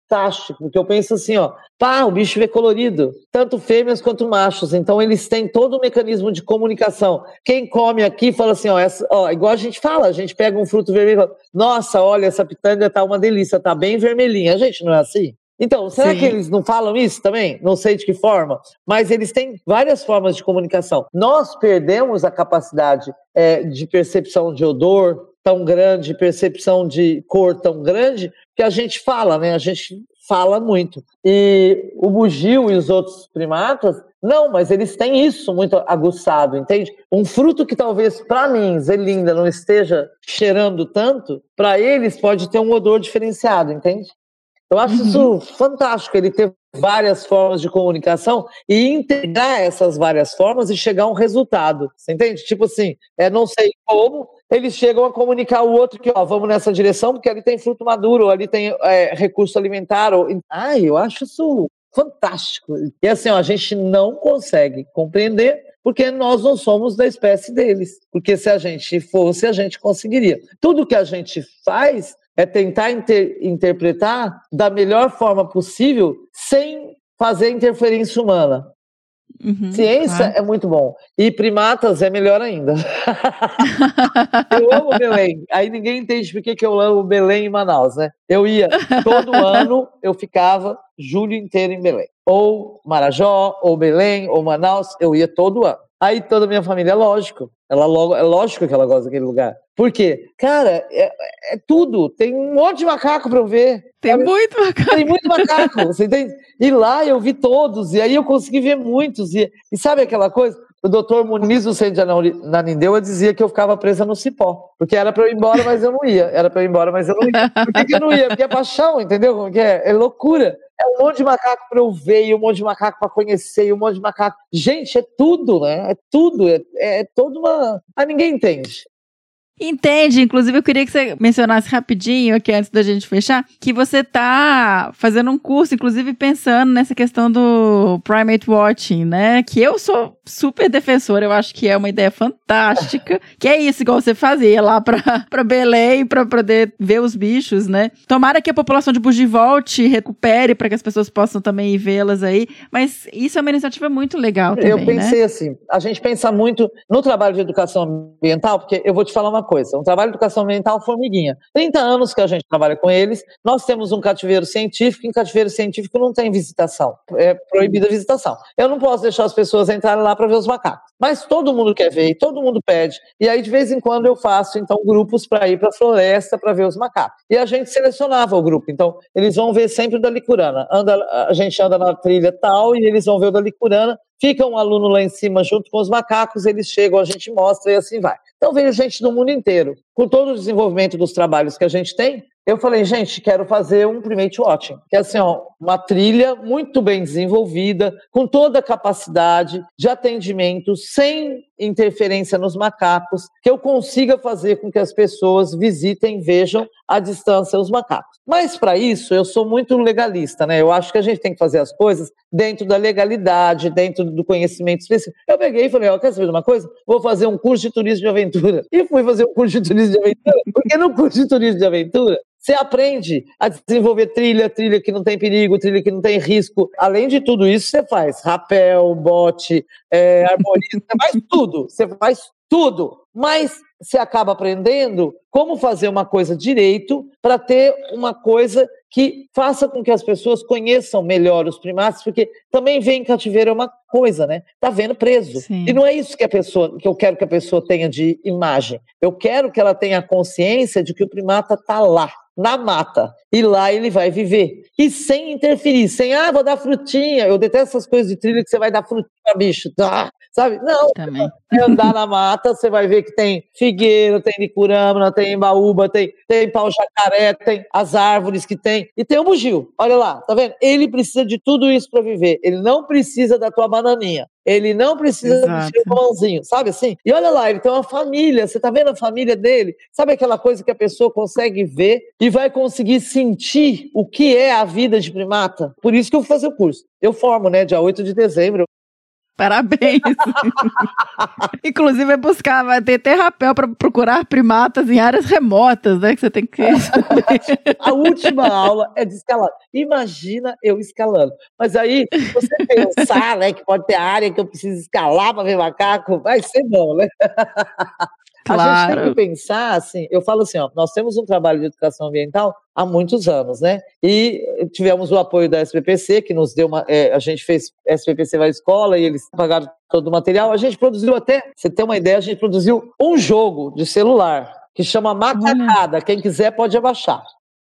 porque eu penso assim, ó, pá, o bicho vê colorido, tanto fêmeas quanto machos, então eles têm todo o mecanismo de comunicação. Quem come aqui fala assim, ó, essa, ó, igual a gente fala, a gente pega um fruto vermelho fala, nossa, olha, essa pitanga tá uma delícia, tá bem vermelhinha. A gente não é assim? Então, será Sim. que eles não falam isso também? Não sei de que forma, mas eles têm várias formas de comunicação. Nós perdemos a capacidade é, de percepção de odor tão grande, percepção de cor tão grande, que a gente fala, né? A gente fala muito. E o bugio e os outros primatas, não, mas eles têm isso muito aguçado, entende? Um fruto que talvez para mim, Zelinda, não esteja cheirando tanto, para eles pode ter um odor diferenciado, entende? Eu acho isso fantástico, ele ter várias formas de comunicação e integrar essas várias formas e chegar a um resultado. Você entende? Tipo assim, é, não sei como, eles chegam a comunicar o outro que, ó, vamos nessa direção, porque ali tem fruto maduro, ali tem é, recurso alimentar. Ou... Ai, eu acho isso fantástico. E assim, ó, a gente não consegue compreender porque nós não somos da espécie deles. Porque se a gente fosse, a gente conseguiria. Tudo que a gente faz é tentar inter- interpretar da melhor forma possível sem fazer interferência humana. Uhum, Ciência claro. é muito bom. E primatas é melhor ainda. eu amo Belém. Aí ninguém entende por que, que eu amo Belém em Manaus, né? Eu ia todo ano, eu ficava julho inteiro em Belém. Ou Marajó, ou Belém, ou Manaus, eu ia todo ano. Aí toda a minha família, lógico. Ela logo, é lógico que ela gosta daquele lugar. Por quê? Cara, é, é tudo. Tem um monte de macaco para eu ver. Tem muito bacana. Tem muito macaco, você entende? E lá eu vi todos, e aí eu consegui ver muitos. E, e sabe aquela coisa? O doutor Muniz do Centro de Nanindeua dizia que eu ficava presa no cipó. Porque era para eu ir embora, mas eu não ia. Era para eu ir embora, mas eu não ia. Por que, que eu não ia? Porque é paixão, entendeu como que é? É loucura. É um monte de macaco para eu ver, e um monte de macaco para conhecer, e um monte de macaco. Gente, é tudo, né? É tudo. É, é toda uma. Ah, ninguém entende. Entende? Inclusive, eu queria que você mencionasse rapidinho aqui antes da gente fechar, que você tá fazendo um curso, inclusive pensando nessa questão do Primate Watching, né? Que eu sou super defensora, eu acho que é uma ideia fantástica. que é isso, igual você fazia lá pra, pra Belém, pra poder ver os bichos, né? Tomara que a população de Bugi volte, recupere, para que as pessoas possam também vê-las aí. Mas isso é uma iniciativa muito legal também, Eu né? pensei assim, a gente pensa muito no trabalho de educação ambiental, porque eu vou te falar uma coisa, um trabalho de educação ambiental formiguinha. 30 anos que a gente trabalha com eles, nós temos um cativeiro científico, em cativeiro científico não tem visitação, é proibida a visitação. Eu não posso deixar as pessoas entrarem lá para ver os macacos, mas todo mundo quer ver, e todo mundo pede, e aí de vez em quando eu faço, então, grupos para ir para a floresta para ver os macacos. E a gente selecionava o grupo, então, eles vão ver sempre da Licurana, anda, a gente anda na trilha tal, e eles vão ver o da Licurana, Fica um aluno lá em cima junto com os macacos, eles chegam, a gente mostra e assim vai. Então veio gente do mundo inteiro. Com todo o desenvolvimento dos trabalhos que a gente tem, eu falei, gente, quero fazer um Primate Watching, que é assim, ó, uma trilha muito bem desenvolvida, com toda a capacidade de atendimento, sem interferência nos macacos, que eu consiga fazer com que as pessoas visitem, vejam à distância os macacos. Mas para isso, eu sou muito legalista, né? Eu acho que a gente tem que fazer as coisas dentro da legalidade, dentro do conhecimento específico. Eu peguei e falei, ó, quer saber de uma coisa? Vou fazer um curso de turismo de aventura. E fui fazer um curso de turismo de aventura, porque no curso de turismo de aventura, você aprende a desenvolver trilha, trilha que não tem perigo, trilha que não tem risco. Além de tudo isso, você faz rapel, bote, é, arborismo, você faz tudo. Você faz tudo. Mas você acaba aprendendo como fazer uma coisa direito para ter uma coisa que faça com que as pessoas conheçam melhor os primatas, porque também ver em cativeiro é uma coisa, né? Tá vendo preso. Sim. E não é isso que a pessoa, que eu quero que a pessoa tenha de imagem. Eu quero que ela tenha consciência de que o primata tá lá na mata. E lá ele vai viver. E sem interferir, sem, ah, vou dar frutinha. Eu detesto essas coisas de trilha que você vai dar frutinha, bicho. Tá, sabe? Não. Também. Andar na mata, você vai ver que tem figueiro, tem licurâmina, tem embaúba, tem, tem pau-jacaré, tem as árvores que tem. E tem o bugio. Olha lá, tá vendo? Ele precisa de tudo isso para viver. Ele não precisa da tua bananinha. Ele não precisa Exato. de um mãozinho, sabe assim? E olha lá, ele tem uma família, você tá vendo a família dele? Sabe aquela coisa que a pessoa consegue ver e vai conseguir sentir o que é a vida de primata? Por isso que eu vou fazer o curso. Eu formo, né, dia 8 de dezembro. Parabéns. Inclusive, é buscar, vai ter até rapel para procurar primatas em áreas remotas, né? Que você tem que. A última aula é de escalar. Imagina eu escalando. Mas aí, você pensar, né, que pode ter área que eu preciso escalar para ver macaco, vai ser bom, né? A gente tem Claro. que pensar assim, eu falo assim, ó, nós temos um trabalho de educação ambiental há muitos anos, né? E tivemos o apoio da SPPC, que nos deu uma. é, a gente fez SPPC vai à escola e eles pagaram todo o material. A gente produziu até, você ter uma ideia, a gente produziu um jogo de celular que chama Macacada. Quem quiser pode abaixar.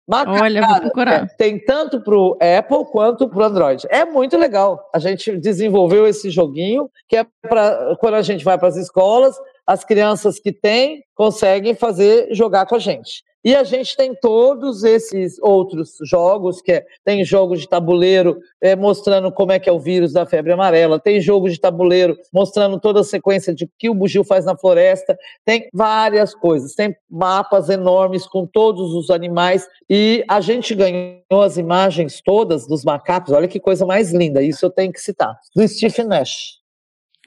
Olha, vou procurar. é, tem tanto para o Apple quanto para o Android. É muito legal. A gente desenvolveu esse joguinho que é para quando a gente vai para as escolas, as crianças que têm conseguem fazer jogar com a gente. E a gente tem todos esses outros jogos, que é, tem jogo de tabuleiro é, mostrando como é que é o vírus da febre amarela, tem jogo de tabuleiro mostrando toda a sequência de que o bugio faz na floresta, tem várias coisas, tem mapas enormes com todos os animais e a gente ganhou as imagens todas dos macacos, olha que coisa mais linda, isso eu tenho que citar, do Stephen Nash.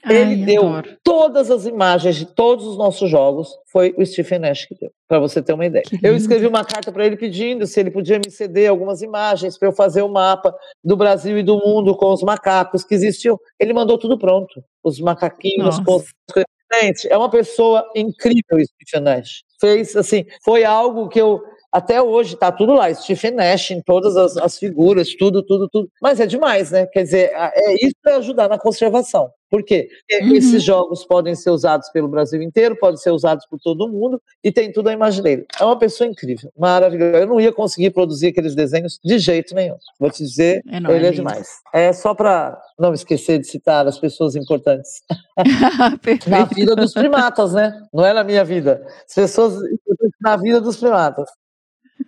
Ele Ai, deu adoro. todas as imagens de todos os nossos jogos, foi o Stephen Nash que deu, para você ter uma ideia. Eu escrevi uma carta para ele pedindo se ele podia me ceder algumas imagens para eu fazer o mapa do Brasil e do mundo com os macacos que existiam. Ele mandou tudo pronto, os macaquinhos Nossa. com os Gente, é uma pessoa incrível, Stephen Nash. Fez assim, foi algo que eu até hoje tá tudo lá, Stephen Nash em todas as, as figuras, tudo, tudo, tudo. Mas é demais, né? Quer dizer, é isso para ajudar na conservação. Por quê? Porque Uhum. Esses jogos podem ser usados pelo Brasil inteiro, podem ser usados por todo mundo e tem tudo a imagem dele. É uma pessoa incrível, maravilhosa. Eu não ia conseguir produzir aqueles desenhos de jeito nenhum. Vou te dizer, É, não, ele é é demais. É só para não esquecer de citar as pessoas importantes na vida dos primatas, né? Não é na minha vida. As pessoas importantes na vida dos primatas.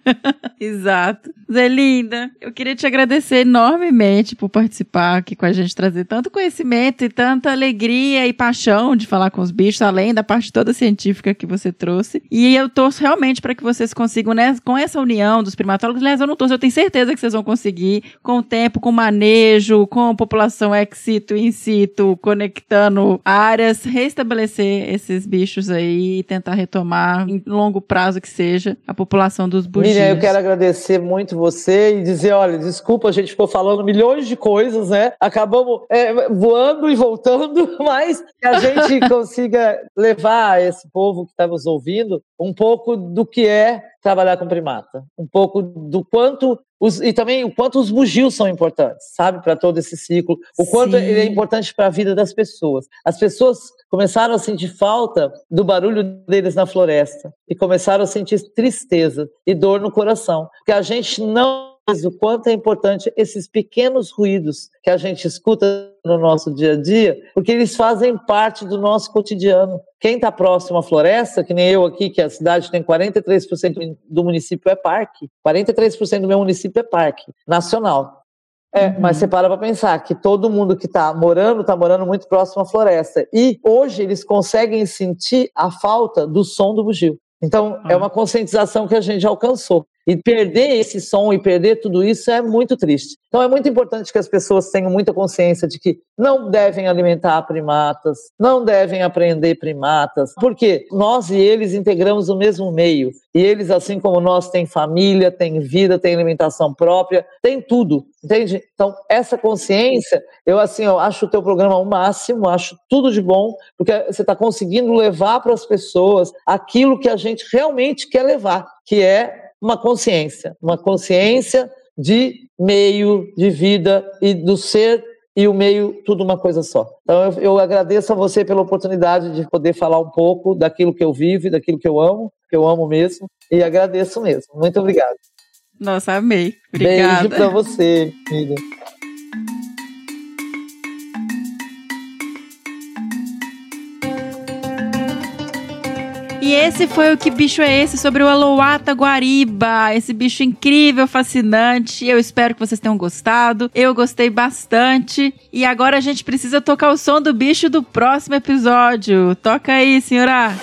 Exato. Zé Linda, eu queria te agradecer enormemente por participar aqui com a gente, trazer tanto conhecimento e tanta alegria e paixão de falar com os bichos, além da parte toda científica que você trouxe. E eu torço realmente para que vocês consigam, né, com essa união dos primatólogos, aliás, eu não torço, eu tenho certeza que vocês vão conseguir, com o tempo, com manejo, com população ex situ, in situ, conectando áreas, restabelecer esses bichos aí e tentar retomar, em longo prazo que seja, a população dos. Miriam, eu quero agradecer muito você e dizer, olha, desculpa, a gente ficou falando milhões de coisas, né? Acabamos é, voando e voltando, mas que a gente consiga levar a esse povo que está nos ouvindo um pouco do que é trabalhar com primata, um pouco do quanto os, e também o quanto os bugios são importantes, sabe, para todo esse ciclo, o quanto Sim. ele é importante para a vida das pessoas. As pessoas começaram a sentir falta do barulho deles na floresta e começaram a sentir tristeza e dor no coração, porque a gente não sabe o quanto é importante esses pequenos ruídos que a gente escuta no nosso dia a dia, porque eles fazem parte do nosso cotidiano. Quem está próximo à floresta, que nem eu aqui, que a cidade tem 43% do município é parque, 43% do meu município é parque nacional. É, Uhum. mas você para para pensar que todo mundo que está morando, está morando muito próximo à floresta. E hoje eles conseguem sentir a falta do som do bugio. Então, é Ah. uma conscientização que a gente alcançou. E perder esse som e perder tudo isso é muito triste. Então, é muito importante que as pessoas tenham muita consciência de que não devem alimentar primatas, não devem aprender primatas, porque nós e eles integramos o mesmo meio. E eles, assim como nós, têm família, têm vida, têm alimentação própria, têm tudo, entende? Então, essa consciência, eu assim, eu acho o teu programa o máximo, acho tudo de bom, porque você está conseguindo levar para as pessoas aquilo que a gente realmente quer levar, que é uma consciência, uma consciência de meio, de vida e do ser e o meio, tudo uma coisa só. Então, eu, eu agradeço a você pela oportunidade de poder falar um pouco daquilo que eu vivo e daquilo que eu amo, que eu amo mesmo, e agradeço mesmo. Muito obrigado. Nossa, amei. Beijo Obrigada. para você, Miriam. E esse foi o Que Bicho é Esse sobre o Aloata Guariba, esse bicho incrível, fascinante. Eu espero que vocês tenham gostado. Eu gostei bastante. E agora a gente precisa tocar o som do bicho do próximo episódio. Toca aí, senhora.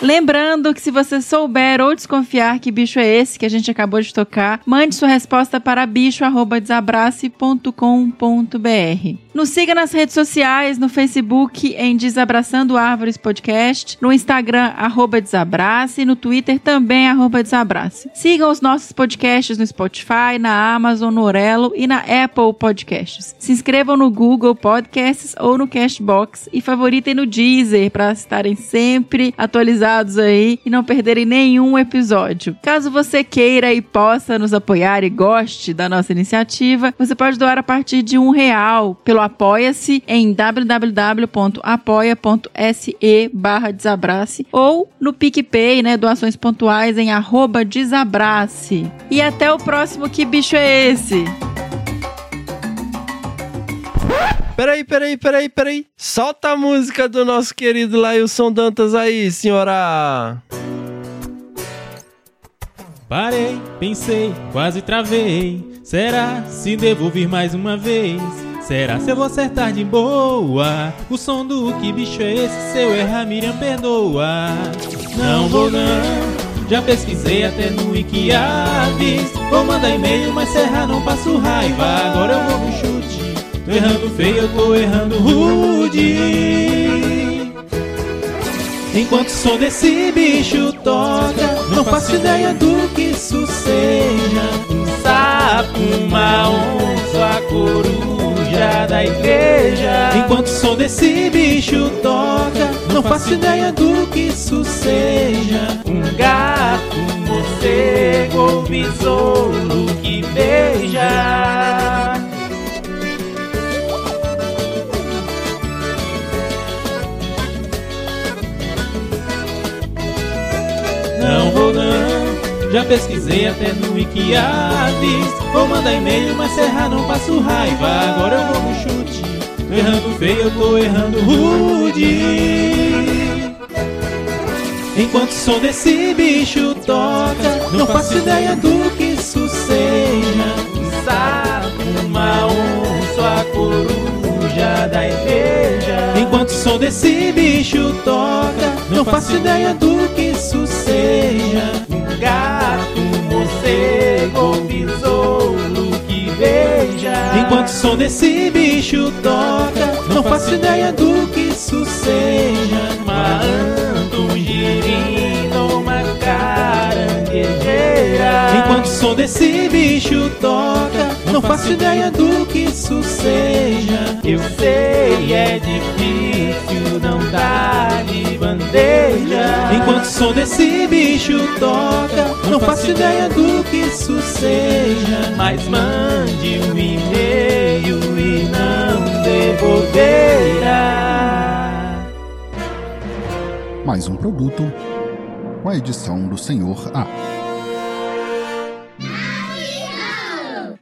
Lembrando que se você souber ou desconfiar que bicho é esse que a gente acabou de tocar, mande sua resposta para bicho@desabrace.com.br. Nos siga nas redes sociais, no Facebook em Desabraçando Árvores Podcast, no Instagram arroba Desabrace e no Twitter também arroba Desabrace. Sigam os nossos podcasts no Spotify, na Amazon, no Orelo e na Apple Podcasts. Se inscrevam no Google Podcasts ou no Cashbox e favoritem no Deezer para estarem sempre atualizados aí e não perderem nenhum episódio. Caso você queira e possa nos apoiar e goste da nossa iniciativa, você pode doar a partir de um real pelo Apoia-se em www.apoia.se barra desabrace ou no PicPay, né, doações pontuais em arroba desabrace. E até o próximo Que Bicho é Esse? Peraí, peraí, peraí, peraí. Solta a música do nosso querido Lailson Dantas aí, senhora. Parei, pensei, quase travei. Será se devo vir mais uma vez? Será se eu vou acertar de boa? O som do que bicho é esse? Se eu errar, Miriam perdoa. Não vou não. Já pesquisei até no Wikiaves. Vou mandar e-mail, mas se errar não passo raiva. Agora eu vou no chute. Tô errando feio, eu tô errando rude. Enquanto o som desse bicho toca, não faço ideia do que isso seja. Um sapo, uma onça, a coruja da igreja. Enquanto o som desse bicho toca, não faço ideia do que isso seja. Um gato, um morcego ou besouro que beija. Já pesquisei até no Wikiaves Vou mandar e-mail, mas se errar não passo raiva. Agora eu vou no chute, tô errando feio, eu tô errando rude. Enquanto o som desse bicho toca Não faço ideia do que isso seja. Um sapo, uma onça, a coruja da igreja. Enquanto o som desse bicho toca Não faço ideia do que isso seja Um gato, um morcego ou besouro que beija Enquanto o som desse bicho toca, não faço ideia do que isso seja. Uma anta, um girino, Enquanto o som desse bicho toca, não faço ideia do que isso seja. Eu sei, é difícil, não dá de bandeja. Enquanto o som desse bicho toca, não faço ideia do que isso seja. Mas mande um e-mail e não devolverá. Mais um produto com a edição do Senhor A.